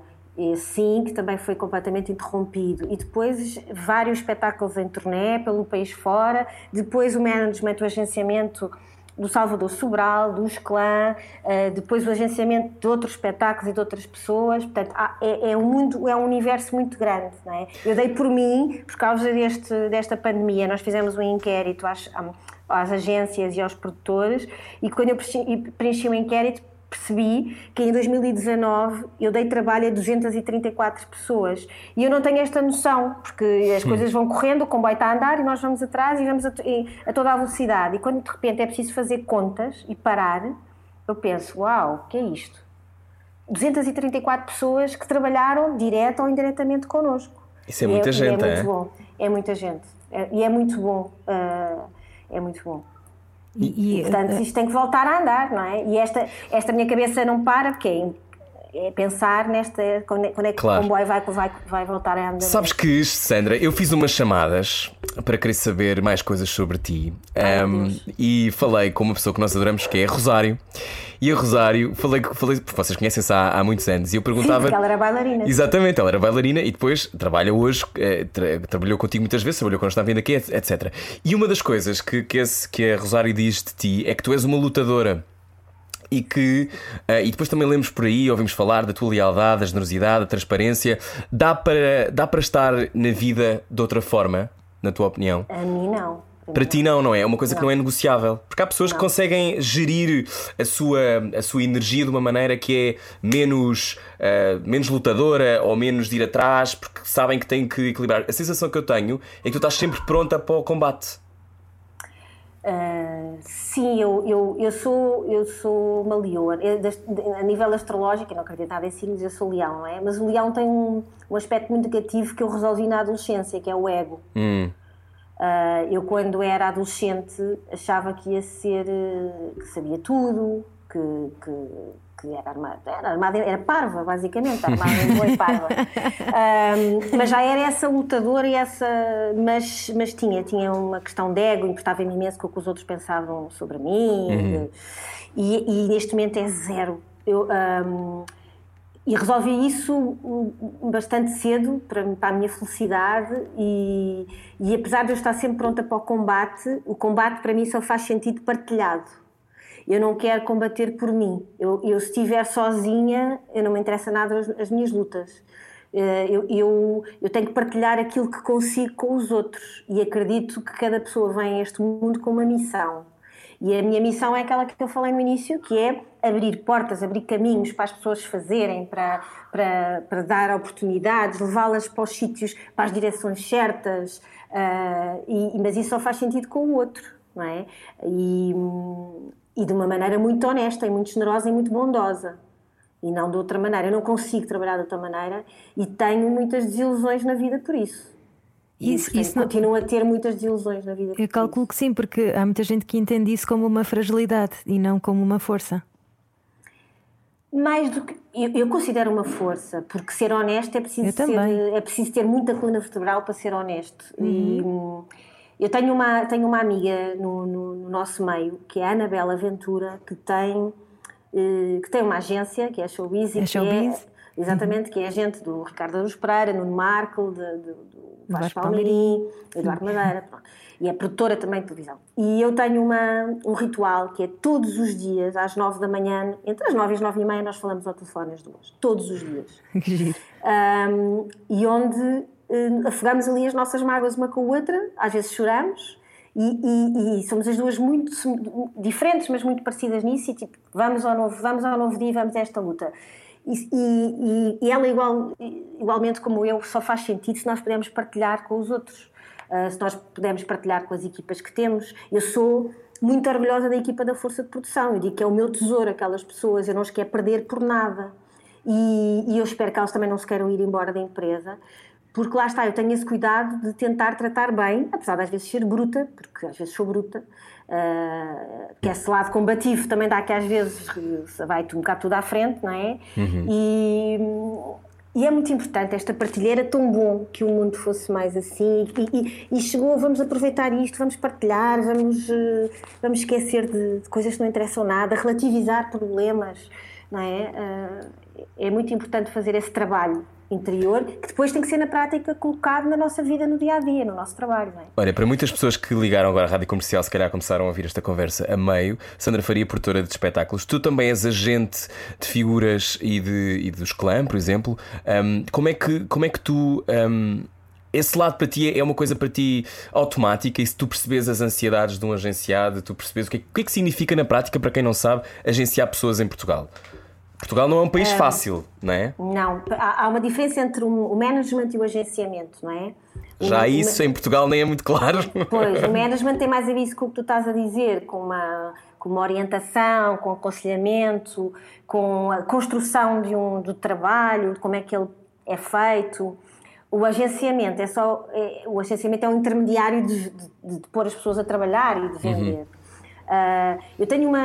sim, que também foi completamente interrompido. E depois vários espetáculos em turnê pelo país fora, depois o management, o agenciamento do Salvador Sobral, do Esclã, eh, depois o agenciamento de outros espetáculos e de outras pessoas. Portanto, é, é, um mundo, é um universo muito grande. Não é? Eu dei por mim, por causa deste, desta pandemia, nós fizemos um inquérito às, às agências e aos produtores, e quando eu preenchi, preenchi o inquérito, percebi que em 2019 eu dei trabalho a 234 pessoas e eu não tenho esta noção porque as coisas vão correndo, o comboio está a andar e nós vamos atrás e vamos a, a toda a velocidade e quando de repente é preciso fazer contas e parar eu penso, uau, o que é isto? 234 pessoas que trabalharam direto ou indiretamente connosco. Isso é muita é, gente, é? É muito bom, é muita gente. É, e é muito bom. Uh, é muito bom. E, e, portanto, isto tem que voltar a andar, não é? E esta, esta minha cabeça não para, porque é, é pensar nesta. Quando é, quando é que claro. o comboio vai, vai, vai voltar a andar. Sabes que, Sandra, eu fiz umas chamadas para querer saber mais coisas sobre ti um, e falei com uma pessoa que nós adoramos, que é Rosário. E a Rosário, falei, falei porque vocês conhecem-se há, há muitos anos, e eu perguntava. Sim, ela era bailarina. Exatamente, ela era bailarina e depois trabalha hoje, é, tra, trabalhou contigo muitas vezes, trabalhou quando está vindo aqui, etc. E uma das coisas que, que, esse, que a Rosário diz de ti é que tu és uma lutadora e que uh, e depois também lemos por aí, ouvimos falar da tua lealdade, da generosidade, da transparência. Dá para, dá para estar na vida de outra forma, na tua opinião? A mim não. Para ti não, não é? É uma coisa não. que não é negociável. Porque há pessoas não. que conseguem gerir a sua, a sua energia de uma maneira que é menos, uh, menos lutadora ou menos de ir atrás, porque sabem que têm que equilibrar. A sensação que eu tenho é que tu estás sempre pronta para o combate. Uh, sim, eu, eu, eu, sou, eu sou uma leoa. a nível astrológico, eu não acredito nada em signos, eu sou leão, não é? Mas o leão tem um, um aspecto muito negativo que eu resolvi na adolescência, que é o ego. Hum. Uh, eu, quando era adolescente, achava que ia ser. que sabia tudo, que, que, que era armada, era, armada, era parva, basicamente, armada em boa e parva. Um, mas já era essa lutadora e essa. Mas, mas tinha, tinha uma questão de ego, importava-me imenso com o que os outros pensavam sobre mim. Uhum. E, e, neste momento é zero. Eu, um, e resolvi isso bastante cedo, para, para a minha felicidade, e, e apesar de eu estar sempre pronta para o combate, o combate para mim só faz sentido partilhado. Eu não quero combater por mim. Eu, eu se estiver sozinha, eu não me interessa nada as, as minhas lutas. Eh, eu, eu, eu, tenho que partilhar aquilo que consigo com os outros e acredito que cada pessoa vem a este mundo com uma missão. E a minha missão é aquela que eu falei no início, que é abrir portas, abrir caminhos para as pessoas fazerem, para, para, para dar oportunidades, levá-las para os sítios, para as direções certas. Uh, e, mas isso só faz sentido com o outro, não é? E, e de uma maneira muito honesta, e muito generosa e muito bondosa. E não de outra maneira. Eu não consigo trabalhar de outra maneira e tenho muitas desilusões na vida por isso. Isso, portanto, isso não... continuam a ter muitas desilusões na vida. Eu calculo que sim, porque há muita gente que entende isso como uma fragilidade e não como uma força. Mais do que. Eu, eu considero uma força, porque ser honesto é preciso, ser, é preciso ter muita coluna vertebral para ser honesto. Uhum. E eu tenho uma, tenho uma amiga no, no, no, nosso meio, que é a Anabela Ventura, que tem, eh, que tem uma agência, que é a Showbiz. É Showbiz? É, exatamente, uhum. que é agente do Ricardo Aruz Pereira, Nuno Marco, de, de, do Vasco Palmeirim, Eduardo Madeira, pronto. e é produtora também de televisão. E eu tenho uma, um ritual que é todos os dias, às nove da manhã, entre as nove e as nove e meia, nós falamos ao telefone as duas, todos os dias. um, e onde uh, afogamos ali as nossas mágoas uma com a outra, às vezes choramos, e, e, e, somos as duas muito diferentes, mas muito parecidas nisso. E tipo, vamos ao novo, vamos ao novo dia, vamos a esta luta. E, e, e, ela, igual, igualmente como eu, só faz sentido se nós pudermos partilhar com os outros, uh, se nós pudermos partilhar com as equipas que temos. Eu sou muito orgulhosa da equipa da Força de Produção, eu digo que é o meu tesouro, aquelas pessoas, eu não os quero perder por nada. E, e eu espero que elas também não se queiram ir embora da empresa, porque lá está, eu tenho esse cuidado de tentar tratar bem, apesar de às vezes ser bruta, porque às vezes sou bruta, uh, que esse lado combativo também dá que às vezes vai-te um bocado tudo à frente, não é? Uhum. E, e, é muito importante esta partilha, era tão bom que o mundo fosse mais assim e, e, e chegou, vamos aproveitar isto, vamos partilhar, vamos, vamos esquecer de, de, coisas que não interessam nada, relativizar problemas, não é? Uh, é muito importante fazer esse trabalho interior, que depois tem que ser na prática colocado na nossa vida no dia a dia, no nosso trabalho. É? Olha, para muitas pessoas que ligaram agora à rádio comercial, se calhar começaram a ouvir esta conversa a meio, Sandra Faria, produtora de espetáculos, tu também és agente de figuras e, de, e dos clã, por exemplo. Um, como, é que, como é que tu. Um, esse lado para ti é uma coisa para ti automática e se tu percebes as ansiedades de um agenciado, tu percebes o que, é, o que é que significa na prática, para quem não sabe, agenciar pessoas em Portugal? Portugal não é um país é, fácil, não é? Não, há uma diferença entre o management e o agenciamento, não é? Já isso em Portugal nem é muito claro. Pois, o management tem mais a ver com o que tu estás a dizer, com uma, com uma orientação, com aconselhamento, com a construção de um, do trabalho, de como é que ele é feito. O agenciamento é só é, o agenciamento é um intermediário de, de, de, pôr as pessoas a trabalhar e de vender. Uhum. Uh, eu tenho uma,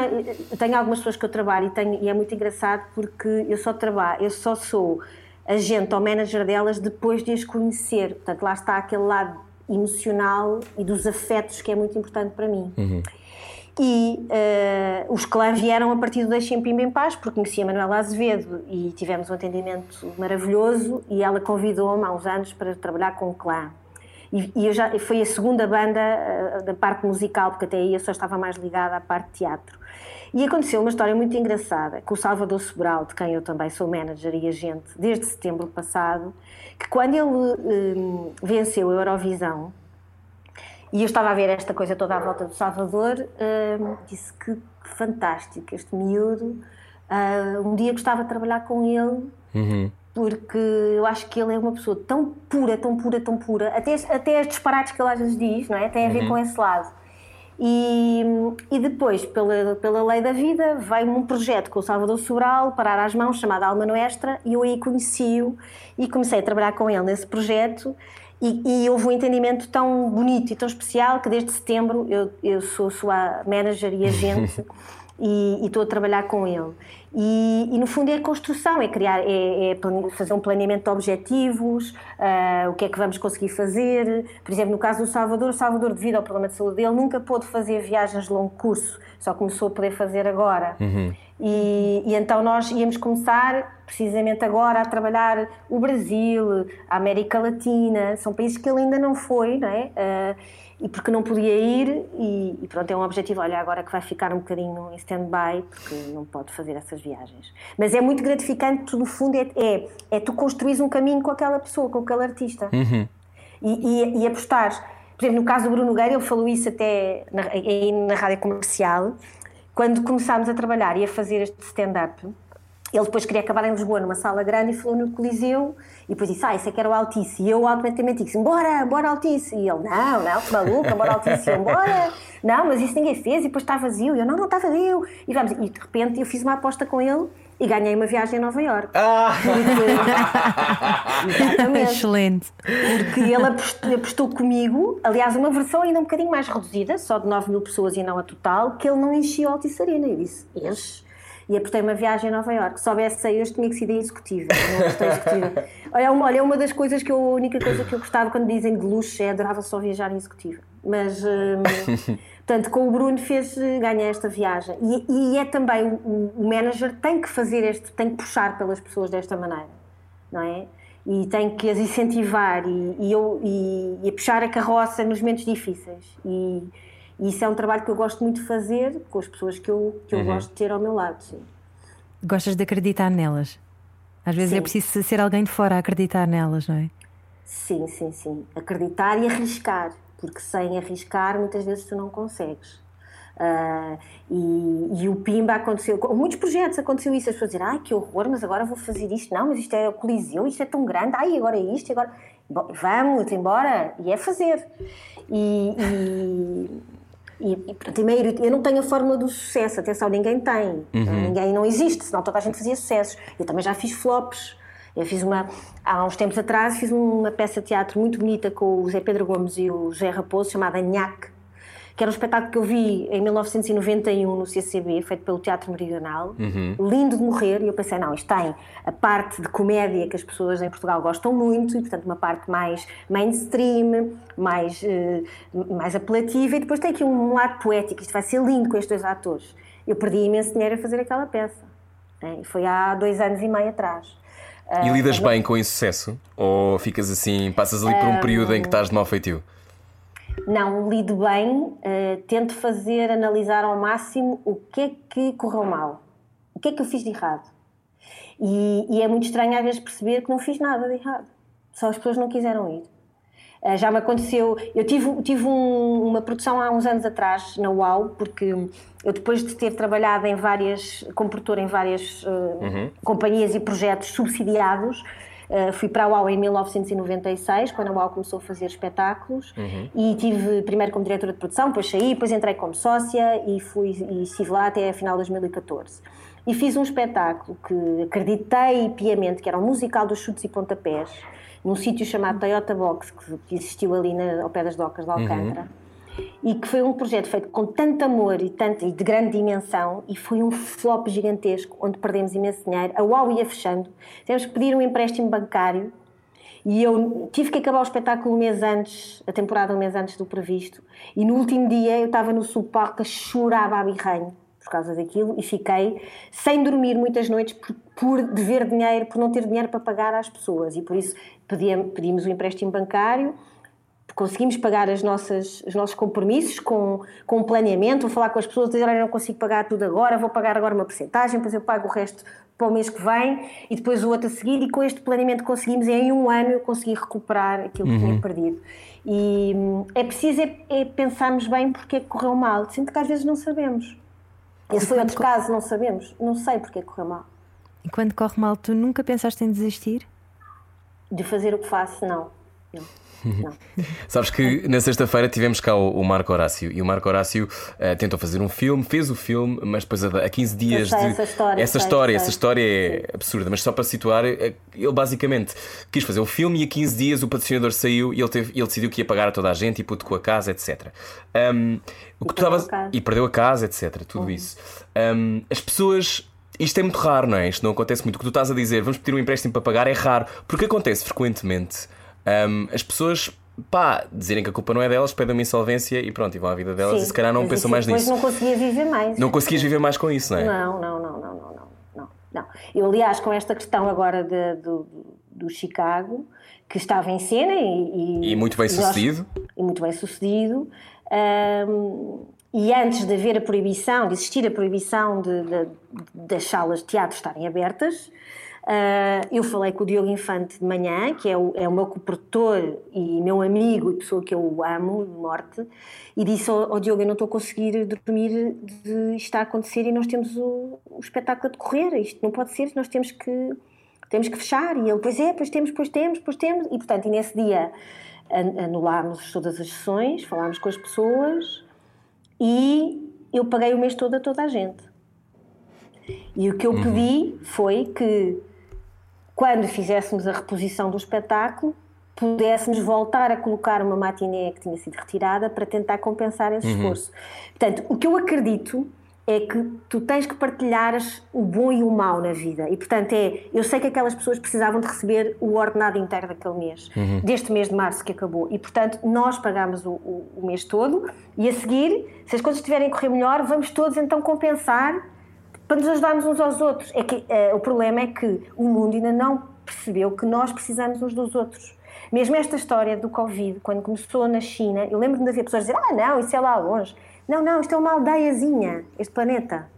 tenho algumas pessoas que eu trabalho e, tenho, e é muito engraçado porque eu só trabalho, eu só sou agente ou manager delas depois de as conhecer. Portanto, lá está aquele lado emocional e dos afetos que é muito importante para mim. Uhum. E uh, os clãs vieram a partir do Deixem Pimba em Paz, porque conhecia a Manuela Azevedo e tivemos um atendimento maravilhoso e ela convidou-me há uns anos para trabalhar com o clã. E, eu já, foi a segunda banda uh, da parte musical, porque até aí eu só estava mais ligada à parte de teatro. E aconteceu uma história muito engraçada com o Salvador Sobral, de quem eu também sou manager e agente desde setembro passado, que quando ele um, venceu a Eurovisão, e eu estava a ver esta coisa toda à volta do Salvador, um, disse que, que, fantástico, este miúdo. Uh, um dia gostava de trabalhar com ele. Uhum porque eu acho que ele é uma pessoa tão pura, tão pura, tão pura, até, até as disparates que ele às vezes diz, não é? Tem a ver uhum. com esse lado. E, e depois, pela, pela lei da vida, veio um projeto com o Salvador Sobral, parar às mãos, chamado Alma Nuestra, e eu aí conheci-o e comecei a trabalhar com ele nesse projeto. E, e, houve um entendimento tão bonito e tão especial que desde setembro eu, eu sou sua manager e agente e, e estou a trabalhar com ele. E, e, no fundo é construção, é criar, é, é fazer um planeamento de objetivos, uh, o que é que vamos conseguir fazer. Por exemplo, no caso do Salvador, o Salvador, devido ao problema de saúde dele, nunca pôde fazer viagens de longo curso, só começou a poder fazer agora. Uhum. E, e, então nós íamos começar precisamente agora a trabalhar o Brasil, a América Latina, são países que ele ainda não foi, não é? Uh, e porque não podia ir, e, e, pronto, é um objetivo. Olha, agora que vai ficar um bocadinho em stand-by, porque não pode fazer essas viagens. Mas é muito gratificante, no fundo, é, é, é tu construís um caminho com aquela pessoa, com aquele artista. Uhum. E, e, e apostar. Por exemplo, no caso do Bruno Gueira, ele falou isso até na, na rádio comercial, quando começámos a trabalhar e a fazer este stand-up ele depois queria acabar em Lisboa, numa sala grande, e falou no Coliseu, e depois disse, ah, isso é que era o Altice. E eu automaticamente disse, bora, bora Altice. E ele, não, não, que maluca, bora Altice. E eu, bora, não, mas isso ninguém fez, e depois está vazio. E eu, não, não está vazio. E vamos, e de repente eu fiz uma aposta com ele, e ganhei uma viagem a Nova Iorque. Ah. Exatamente. Excelente. Porque ele apostou, apostou, comigo, aliás, uma versão ainda um bocadinho mais reduzida, só de 9 mil pessoas e não a total, que ele não enchia o Altice Arena. E eu disse, enche e apostei uma viagem a Nova Iorque. Se soubesse sair hoje tinha que ser executiva, não executiva. Olha, uma, olha, uma das coisas que eu, a única coisa que eu gostava quando dizem de luxo é adorava só viajar em executiva. Mas, hum, portanto, com o Bruno fez, ganhar esta viagem. E, e é também, o, o manager tem que fazer este, tem que puxar pelas pessoas desta maneira, não é? e tem que as incentivar e, e, eu, e, e, puxar a carroça nos momentos difíceis. E, e isso é um trabalho que eu gosto muito de fazer com as pessoas que eu, que eu uhum. gosto de ter ao meu lado. Sim. Gostas de acreditar nelas? Às vezes é sim. é preciso ser alguém de fora a acreditar nelas, não é? Sim, sim, sim. Acreditar e arriscar, porque sem arriscar muitas vezes tu não consegues. Uh, e, e, o Pimba aconteceu, com muitos projetos aconteceu isso, as pessoas dizem, ai que horror, mas agora vou fazer isto, não, mas isto é o Coliseu, isto é tão grande, ai agora é isto, agora Bom, vamos embora, e é fazer. E, e, e, e primeiro, eu não tenho a fórmula do sucesso, atenção, ninguém tem. Uhum. Ninguém não existe, senão toda a gente fazia sucessos. Eu também já fiz flops. Eu fiz uma, há uns tempos atrás, fiz uma peça de teatro muito bonita com o Zé Pedro Gomes e o José Raposo, chamada Nhaque, que era um espetáculo que eu vi em 1991 no CCB, feito pelo Teatro Meridional, uhum. lindo de morrer, e eu pensei, não, isto tem a parte de comédia que as pessoas em Portugal gostam muito, e portanto uma parte mais mainstream, mais, uh, mais apelativa, e depois tem aqui um lado poético, isto vai ser lindo com estes dois atores. Eu perdi imenso dinheiro a fazer aquela peça, né? foi há dois anos e meio atrás. E lidas uh, bem com o insucesso? Ou ficas assim, passas ali por um período em que estás de mau feitio? Não, lido bem, uh, tento fazer, analisar ao máximo o que é que correu mal, o que é que eu fiz de errado. E, e é muito estranho às vezes perceber que não fiz nada de errado, só as pessoas não quiseram ir. Uh, já me aconteceu, eu tive, tive um, uma produção há uns anos atrás na UAU, porque eu depois de ter trabalhado em várias, como produtor em várias uh, uhum. companhias e projetos subsidiados, Uh, fui para a UAU em 1996, quando a UAU começou a fazer espetáculos, uhum. e tive primeiro como diretora de produção, depois saí, depois entrei como sócia e, fui, e estive lá até a final de 2014. E fiz um espetáculo que acreditei piamente que era um musical dos chutes e pontapés, num sítio chamado Toyota Box, que existiu ali na, ao pé das docas de Alcântara. Uhum e que foi um projeto feito com tanto amor e, tanto, e de grande dimensão e foi um flop gigantesco onde perdemos imenso dinheiro. A UAU ia fechando, tivemos que pedir um empréstimo bancário e eu tive que acabar o espetáculo um mês antes, a temporada um mês antes do previsto e no último dia eu estava no subpalco a chorar a birranho por causa daquilo e fiquei sem dormir muitas noites por, por, dever dinheiro, por não ter dinheiro para pagar às pessoas e por isso pedimos o um empréstimo bancário conseguimos pagar as nossas, os nossos compromissos com, com planeamento, vou falar com as pessoas, dizer, olha, não consigo pagar tudo agora, vou pagar agora uma porcentagem, depois eu pago o resto para o mês que vem e depois o outro a seguir e com este planeamento conseguimos, em um ano eu consegui recuperar aquilo que tinha uhum. perdido. E é preciso é, é pensarmos bem porque é que correu mal, sinto que às vezes não sabemos. Esse foi outro caso, não sabemos, não sei porque é que correu mal. E quando corre mal, tu nunca pensaste em desistir? De fazer o que faço, não. não. Sabes que na sexta-feira tivemos cá o, o Marco Horácio e o Marco Horácio uh, tentou fazer um filme, fez o filme, mas depois a, a 15 dias sei de. essa história, essa sei, história, sei. essa história é absurda, mas só para situar, eh, ele basicamente quis fazer o filme e a 15 dias o patrocinador saiu e ele, teve, ele decidiu que ia pagar a toda a gente e com a casa, etc. Um, o que tu perdeu estavas. E perdeu a casa, etc. Tudo Uhum. isso. Um, as pessoas. Isto é muito raro, não é? Isto não acontece muito. O que tu estás a dizer, vamos pedir um empréstimo para pagar, é raro. Porque acontece frequentemente um, as pessoas, pá, dizerem que a culpa não é delas, pedem uma insolvência e pronto, e vão à vida delas Sim, e se calhar não mas pensam mais depois nisso. não conseguia viver mais. Não conseguias viver mais com isso, não é? Não, não, não, não, não, não, não. Eu, aliás, com esta questão agora de- do, do Chicago, que estava em cena e... E muito bem nós- sucedido. e muito bem sucedido. E antes de haver a proibição, de existir a proibição de, de- das salas de teatro estarem abertas, eu falei com o Diogo Infante de manhã, que é o, é o meu coprodutor e meu amigo e pessoa que eu amo de morte, e disse ao, ao Diogo: Eu não estou a conseguir dormir de isto está a acontecer e nós temos o, o espetáculo a decorrer. Isto não pode ser, nós temos que, temos que fechar. E ele: Pois é, pois temos, pois temos, pois temos. E portanto, e nesse dia an- anulámos todas as sessões, falámos com as pessoas e eu paguei o mês todo a toda a gente. E o que eu pedi foi que, quando fizéssemos a reposição do espetáculo, pudéssemos voltar a colocar uma matiné que tinha sido retirada para tentar compensar esse esforço. Portanto, o que eu acredito é que tu tens que partilhar o bom e o mau na vida. E, portanto, é, eu sei que aquelas pessoas precisavam de receber o ordenado inteiro daquele mês, deste mês de março que acabou. E, portanto, nós pagámos o, o- o mês todo e, a seguir, se as coisas estiverem a correr melhor, vamos todos então compensar para nos ajudarmos uns aos outros. É que eh, o problema é que o mundo ainda não percebeu que nós precisamos uns dos outros. Mesmo esta história do Covid, quando começou na China, eu lembro-me de haver pessoas dizer: Ah, não, isso é lá longe. Não, não, isto é uma aldeiazinha, este planeta.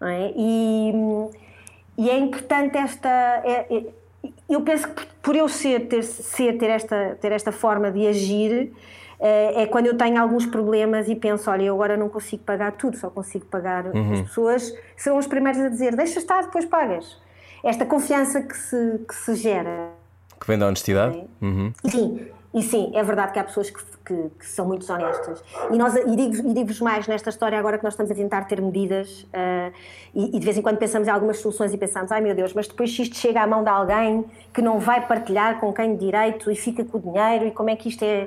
Não é? E, e é importante esta. é- é- eu penso que por eu ser, ter, ser, ter, esta, ter esta forma de agir, é quando eu tenho alguns problemas e penso: olha, eu agora não consigo pagar tudo, só consigo pagar as pessoas, serão os primeiros a dizer: deixa estar, depois pagas. Esta confiança que se, que se gera. Que vem da honestidade? Uhum. E sim, e sim, é verdade que há pessoas que, que- que são muito desonestas. E, nós, e digo- digo-vos mais nesta história, agora que nós estamos a tentar ter medidas ah, e, e de vez em quando pensamos em algumas soluções e pensamos, ai meu Deus, mas depois se isto chega à mão de alguém que não vai partilhar com quem de direito e fica com o dinheiro e como é que isto é.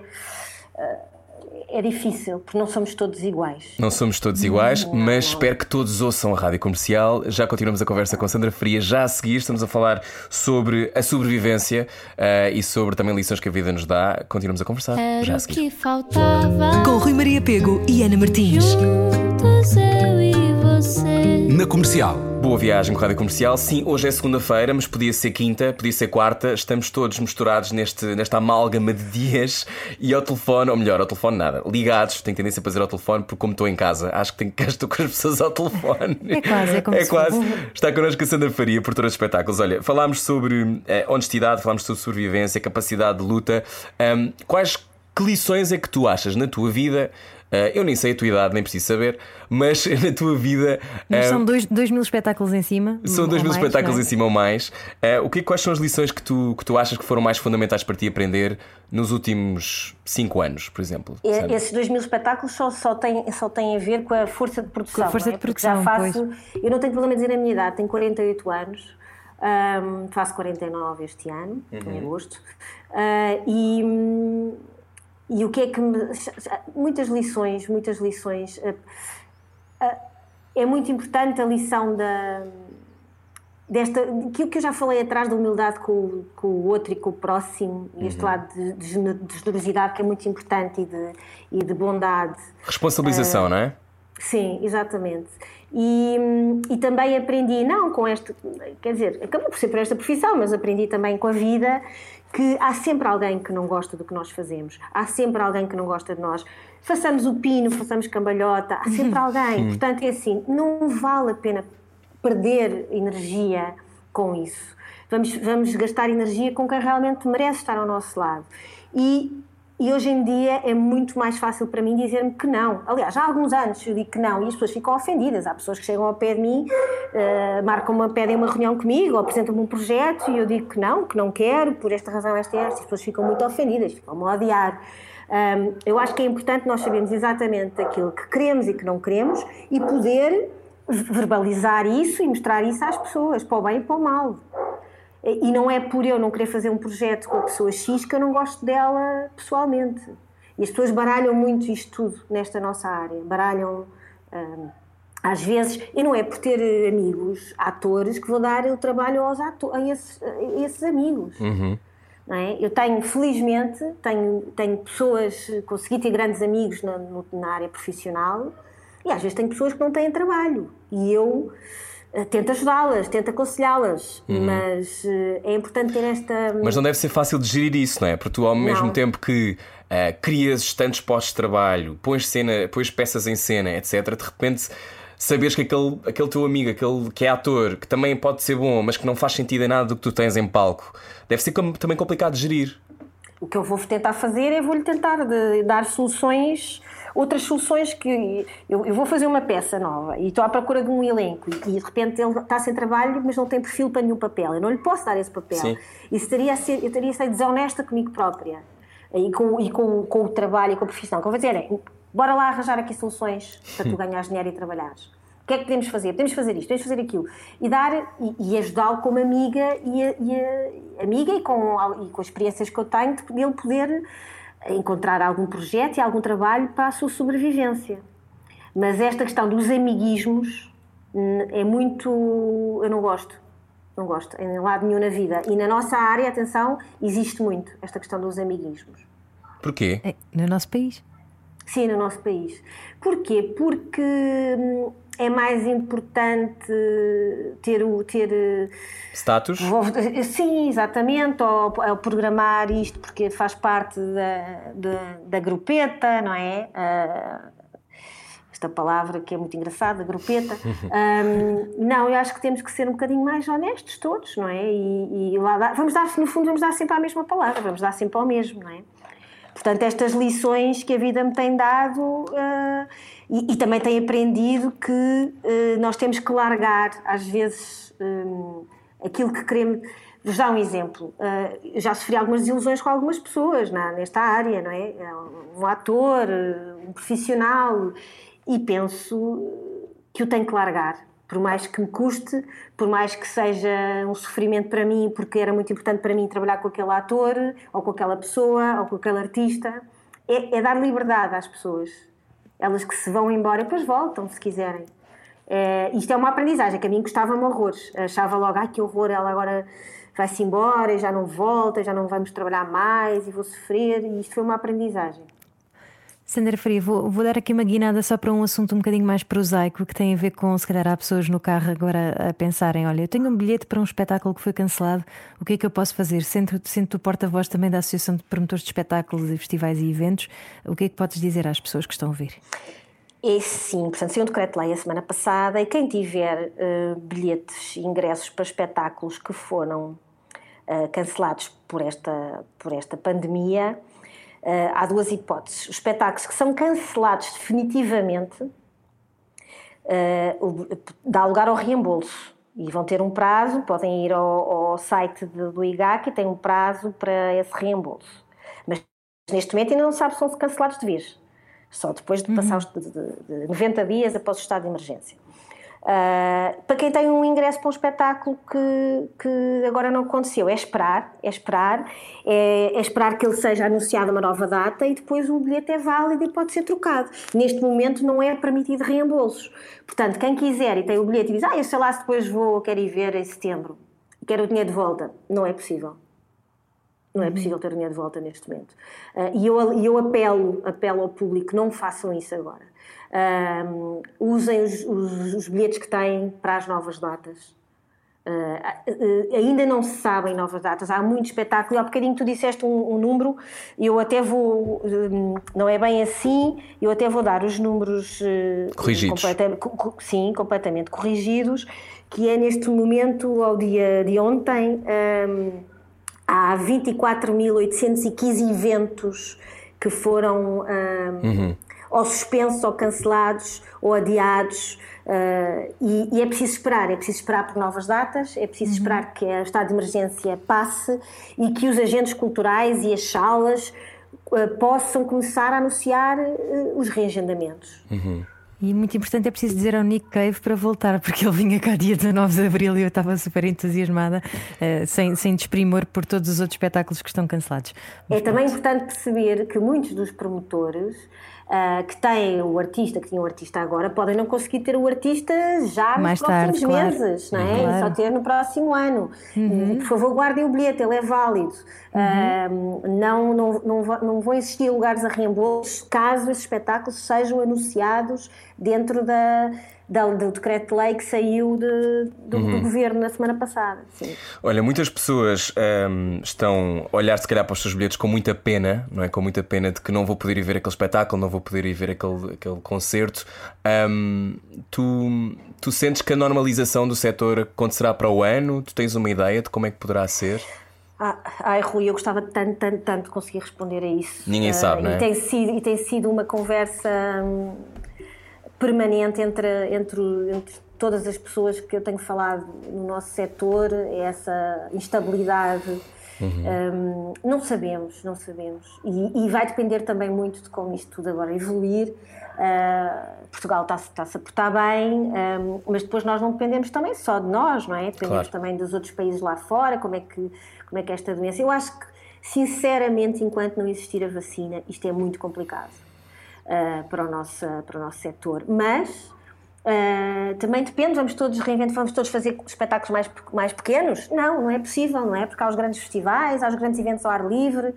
É difícil, porque não somos todos iguais. Não somos todos iguais, mas espero que todos ouçam a rádio comercial. Já continuamos a conversa com Sandra Faria. Já a seguir, estamos a falar sobre a sobrevivência eh, e sobre também lições que a vida nos dá. Continuamos a conversar. já Era a o seguir. que faltava. Com Rui Maria Pego e Ana Martins. Juntos eu e você. Na comercial. Boa viagem com a Rádio Comercial. Sim, hoje é segunda-feira, mas podia ser quinta, podia ser quarta. Estamos todos misturados neste, nesta amálgama de dias e ao telefone, ou melhor, ao telefone nada, ligados. Tenho tendência a fazer ao telefone, porque como estou em casa, acho que tenho que estar com as pessoas ao telefone. É quase, é como É se quase. fosse. Está connosco a Sandra Faria, produtora de espetáculos. Olha, falámos sobre eh, honestidade, falámos sobre sobrevivência, capacidade de luta. Ahm, quais que lições é que tu achas na tua vida? Eh, eu nem sei a tua idade, nem preciso saber, mas na tua vida. Mas eh, são dois, dois mil espetáculos em cima. são dois mil mais, espetáculos não em é? cima ou mais. Eh, o que, quais são as lições que tu, que tu achas que foram mais fundamentais para ti aprender nos últimos cinco anos, por exemplo? E- Sandra? Esses dois mil espetáculos só, só, têm, só têm a ver com a força de produção. Com a força é? de produção, Já faço, eu não tenho problema em dizer a minha idade, tenho 48 anos, ahm, faço 49 este ano, em agosto, Ah, e, e o que é que me. Muitas lições, muitas lições. Ah, ah, é muito importante a lição da desta que, que eu já falei atrás da humildade com, o- com o outro e com o próximo e este lado de, de de generosidade que é muito importante e de, e de bondade Responsabilização, não é? sim, exatamente e, e também aprendi não com este quer dizer, acabou por ser por esta profissão mas aprendi também com a vida que há sempre alguém que não gosta do que nós fazemos. Há sempre alguém que não gosta de nós. Façamos o pino, façamos cambalhota há sempre alguém, portanto é assim não vale a pena perder energia com isso. Vamos, vamos gastar energia com quem realmente merece estar ao nosso lado. E, e hoje em dia é muito mais fácil para mim dizer-me que não. Aliás, há alguns anos eu digo que não e as pessoas ficam ofendidas. Há pessoas que chegam ao pé de mim, uh, marcam uma, pedem uma reunião comigo apresentam-me um projeto e eu digo que não, que não quero, por esta razão, esta e esta. As pessoas ficam muito ofendidas, ficam-me a odiar. Um, eu acho que é importante nós sabermos exatamente aquilo que queremos e que não queremos e poder verbalizar isso e mostrar isso às pessoas, para o bem e para o mal. E não é por eu não querer fazer um projeto com a pessoa X que eu não gosto dela pessoalmente. E as pessoas baralham muito isto tudo nesta nossa área. Baralham. Hum, às vezes, e não é por ter amigos atores que vou dar o trabalho aos a, esses, a esses amigos. Uhum. É? Eu tenho, felizmente, tenho, tenho pessoas, consegui ter grandes amigos na, na área profissional e às vezes tenho pessoas que não têm trabalho. E eu tenta ajudá-las, tenta aconselhá-las, uhum. mas uh, é importante ter esta. Mas não deve ser fácil de gerir isso, não é? Porque tu, ao não. mesmo tempo que uh, crias tantos postos de trabalho, pões, cena, pões peças em cena, etc., de repente saberes que aquele, aquele teu amigo, aquele que é ator, que também pode ser bom, mas que não faz sentido em nada do que tu tens em palco, deve ser também complicado de gerir. O que eu vou tentar fazer é vou-lhe tentar dar soluções outras soluções que eu, eu, vou fazer uma peça nova e estou à procura de um elenco e, e, de repente ele está sem trabalho, mas não tem perfil para nenhum papel. Eu não lhe posso dar esse papel. Sim. Isso teria ser, eu teria a ser desonesta comigo própria e com, e com, com o trabalho e com a profissão. Que eu vou dizer é, bora lá arranjar aqui soluções para tu ganhares dinheiro e trabalhares. O que é que podemos fazer? Podemos fazer isto, podemos fazer aquilo. E dar e, e ajudá-lo como amiga e, a, e a, amiga e com, e com as experiências que eu tenho de ele poder encontrar algum projeto e algum trabalho para a sua sobrevivência. Mas esta questão dos amiguismos é muito. Eu não gosto. Não gosto, em lado nenhum na vida. E na nossa área, atenção, existe muito esta questão dos amiguismos. Porquê? É, no nosso país. Sim, no nosso país. Porquê? Porque hum, é mais importante ter o ter eh, status? Sim exatamente ou, ou programar isto porque faz parte da, da, da grupeta não é? Uh, esta palavra que é muito engraçada grupeta. Um, não eu acho que temos que ser um bocadinho mais honestos todos não é? E, e lá vamos dar no fundo vamos dar sempre a mesma palavra vamos dar sempre ao mesmo não é? Portanto, estas lições que a vida me tem dado uh, e, e, também tenho aprendido que uh, nós temos que largar, às vezes, um, aquilo que queremos. Vos dar um exemplo. Uh, já sofri algumas desilusões com algumas pessoas na, nesta área, não é? Um ator, um profissional, e penso que o tenho que largar por mais que me custe, por mais que seja um sofrimento para mim, porque era muito importante para mim trabalhar com aquele ator, ou com aquela pessoa, ou com aquele artista, é, é dar liberdade às pessoas. Elas que se vão embora depois voltam, se quiserem. É, isto é uma aprendizagem que a mim custava-me horrores. Achava logo, ai que horror, ela agora vai-se embora e já não volta, já não vamos trabalhar mais e vou sofrer. E isto foi uma aprendizagem. Sandra Faria, vou, vou, dar aqui uma guinada só para um assunto um bocadinho mais prosaico que tem a ver com, se calhar, há pessoas no carro agora a pensarem: olha, eu tenho um bilhete para um espetáculo que foi cancelado, o que é que eu posso fazer? Sendo, sendo porta-voz também da Associação de Promotores de Espetáculos e Festivais e Eventos, o que é que podes dizer às pessoas que estão a ver? É sim, portanto, saiu um decreto-lei a semana passada e quem tiver uh, bilhetes e ingressos para espetáculos que foram uh, cancelados por esta, por esta pandemia há duas hipóteses. Os espetáculos que são cancelados definitivamente uh, dá lugar ao reembolso e vão ter um prazo, podem ir ao, ao site do IGAC e tem um prazo para esse reembolso. Mas neste momento ainda não sabe se são cancelados de vez, só depois de passar uhum. os de, de, de 90 dias após o estado de emergência. Uh, para quem tem um ingresso para um espetáculo que, que agora não aconteceu, é esperar, é esperar, é, é, esperar que ele seja anunciado uma nova data e depois o bilhete é válido e pode ser trocado. Neste momento não é permitido reembolsos. Portanto, quem quiser e tem o bilhete e diz, ah, eu sei lá se depois vou, quero ir ver em setembro, quero o dinheiro de volta, não é possível. Não é uhum. possível ter o dinheiro de volta neste momento. Uh, e eu, eu apelo, apelo ao público, não façam isso agora um, usem os, os, os, bilhetes que têm para as novas datas. Uh, uh, ainda não se sabem novas datas, há muito espetáculo. Há bocadinho tu disseste um, um número, eu até vou, um, não é bem assim, eu até vou dar os números uh, corrigidos. Completamente, co sim, completamente corrigidos, que é neste momento, ao dia de ontem, há 24.815 eventos que foram uh, uhum. Ou suspensos ou cancelados ou adiados. Uh, e, e, é preciso esperar, é preciso esperar por novas datas, é preciso uhum. esperar que o estado de emergência passe e que os agentes culturais e as salas uh, possam começar a anunciar uh, os reagendamentos. Uhum. E muito importante é preciso dizer ao Nick Cave para voltar, porque ele vinha cá dia 19 de Abril e eu estava super entusiasmada, sem, sem desprimor por todos os outros espetáculos que estão cancelados. Mas é pronto. também importante perceber que muitos dos promotores uh, que têm o artista, que tinham o artista agora, podem não conseguir ter o artista já Mais nos tarde, próximos claro. meses, não é? Claro. Só ter no próximo ano. Uhum. E, por favor, guardem o bilhete, ele é válido. Uhum. Uh, não, não, não, não vão existir lugares a reembolso caso esses espetáculos sejam anunciados dentro da do decreto-lei que saiu de, do, uhum. do, governo na semana passada. Sim. Olha, muitas pessoas um, estão a olhar se calhar para os seus bilhetes com muita pena, não é? Com muita pena de que não vou poder ir ver aquele espetáculo, não vou poder ir ver aquele, aquele concerto. Um, tu, tu sentes que a normalização do setor acontecerá para o ano? Tu tens uma ideia de como é que poderá ser? Ah, ai, Rui, eu gostava tanto, tanto, tanto de conseguir responder a isso. Ninguém uh, sabe, não é? E tem sido, e tem sido uma conversa. Hum, permanente entre, entre, entre todas as pessoas que eu tenho falado no nosso setor, é essa instabilidade. Uhum. Um, não sabemos, não sabemos. E, e, vai depender também muito de como isto tudo agora evoluir. Uh, Portugal está-se está a portar bem, um, mas depois nós não dependemos também só de nós, não é? Dependemos claro. também dos outros países lá fora, como é, que, como é que esta doença. Eu acho que, sinceramente, enquanto não existir a vacina, isto é muito complicado uh, para, o nosso, para o nosso setor. Mas uh, também depende, vamos todos reinventar, vamos todos fazer espetáculos mais, mais pequenos? Não, não é possível, não é? Porque há os grandes festivais, há os grandes eventos ao ar livre.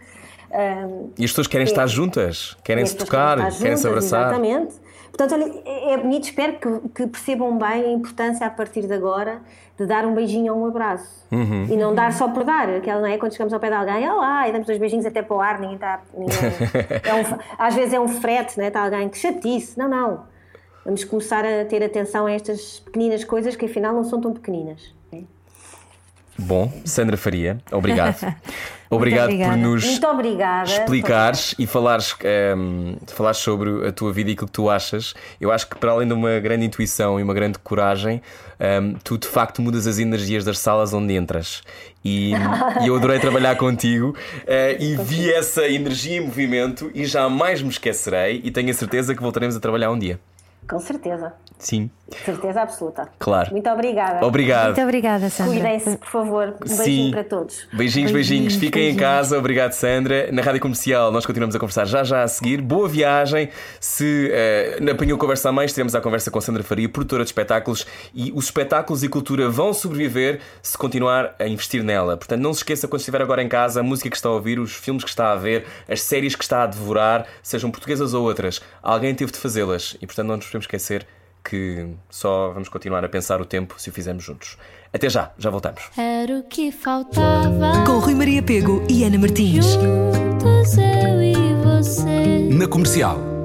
Uh, e as pessoas querem é, estar juntas, querem se tocar, querem, querem se abraçar. Exatamente. Portanto, olha, é, é bonito, espero que, que, percebam bem a importância a partir de agora de dar um beijinho ou um abraço. Uhum. E não dar só por dar, aquela não é quando chegamos ao pé de alguém, olá, e damos dois beijinhos até para o ar, ninguém está. Ninguém, é um, às vezes é um frete, né? está alguém que chatice. Não, não. Vamos começar a ter atenção a estas pequeninas coisas que afinal não são tão pequeninas. Bom, Sandra Faria, obrigado. Obrigado por nos explicares e falares, um, ehm, falares sobre a tua vida e aquilo que tu achas. Eu acho que, para além de uma grande intuição e uma grande coragem, um, ehm, tu de facto mudas as energias das salas onde entras. E, e eu adorei trabalhar contigo uh, e vi essa energia em movimento e jamais me esquecerei. E tenho a certeza que voltaremos a trabalhar um dia. Com certeza. Sim. Certeza absoluta. Claro. Muito obrigada. Obrigado. Muito obrigada, Sandra. Cuidem-se, por favor. Um beijinho Sim. para todos. Beijinhos, beijinhos. beijinhos. Fiquem beijinhos. em casa. Obrigado, Sandra. Na Rádio Comercial nós continuamos a conversar já já a seguir. Boa viagem. Se uh, apanhou conversa a mais, teremos a conversa com Sandra Faria, produtora de espetáculos. E os espetáculos e cultura vão sobreviver se continuar a investir nela. Portanto, não se esqueça quando estiver agora em casa, a música que está a ouvir, os filmes que está a ver, as séries que está a devorar, sejam portuguesas ou outras. Alguém teve de fazê-las. E portanto não nos podemos esquecer que só vamos continuar a pensar o tempo se o fizermos juntos. Até já, já voltamos. Era o que faltava. Com Rui Maria Pego e Ana Martins. Juntos eu e você. Na comercial.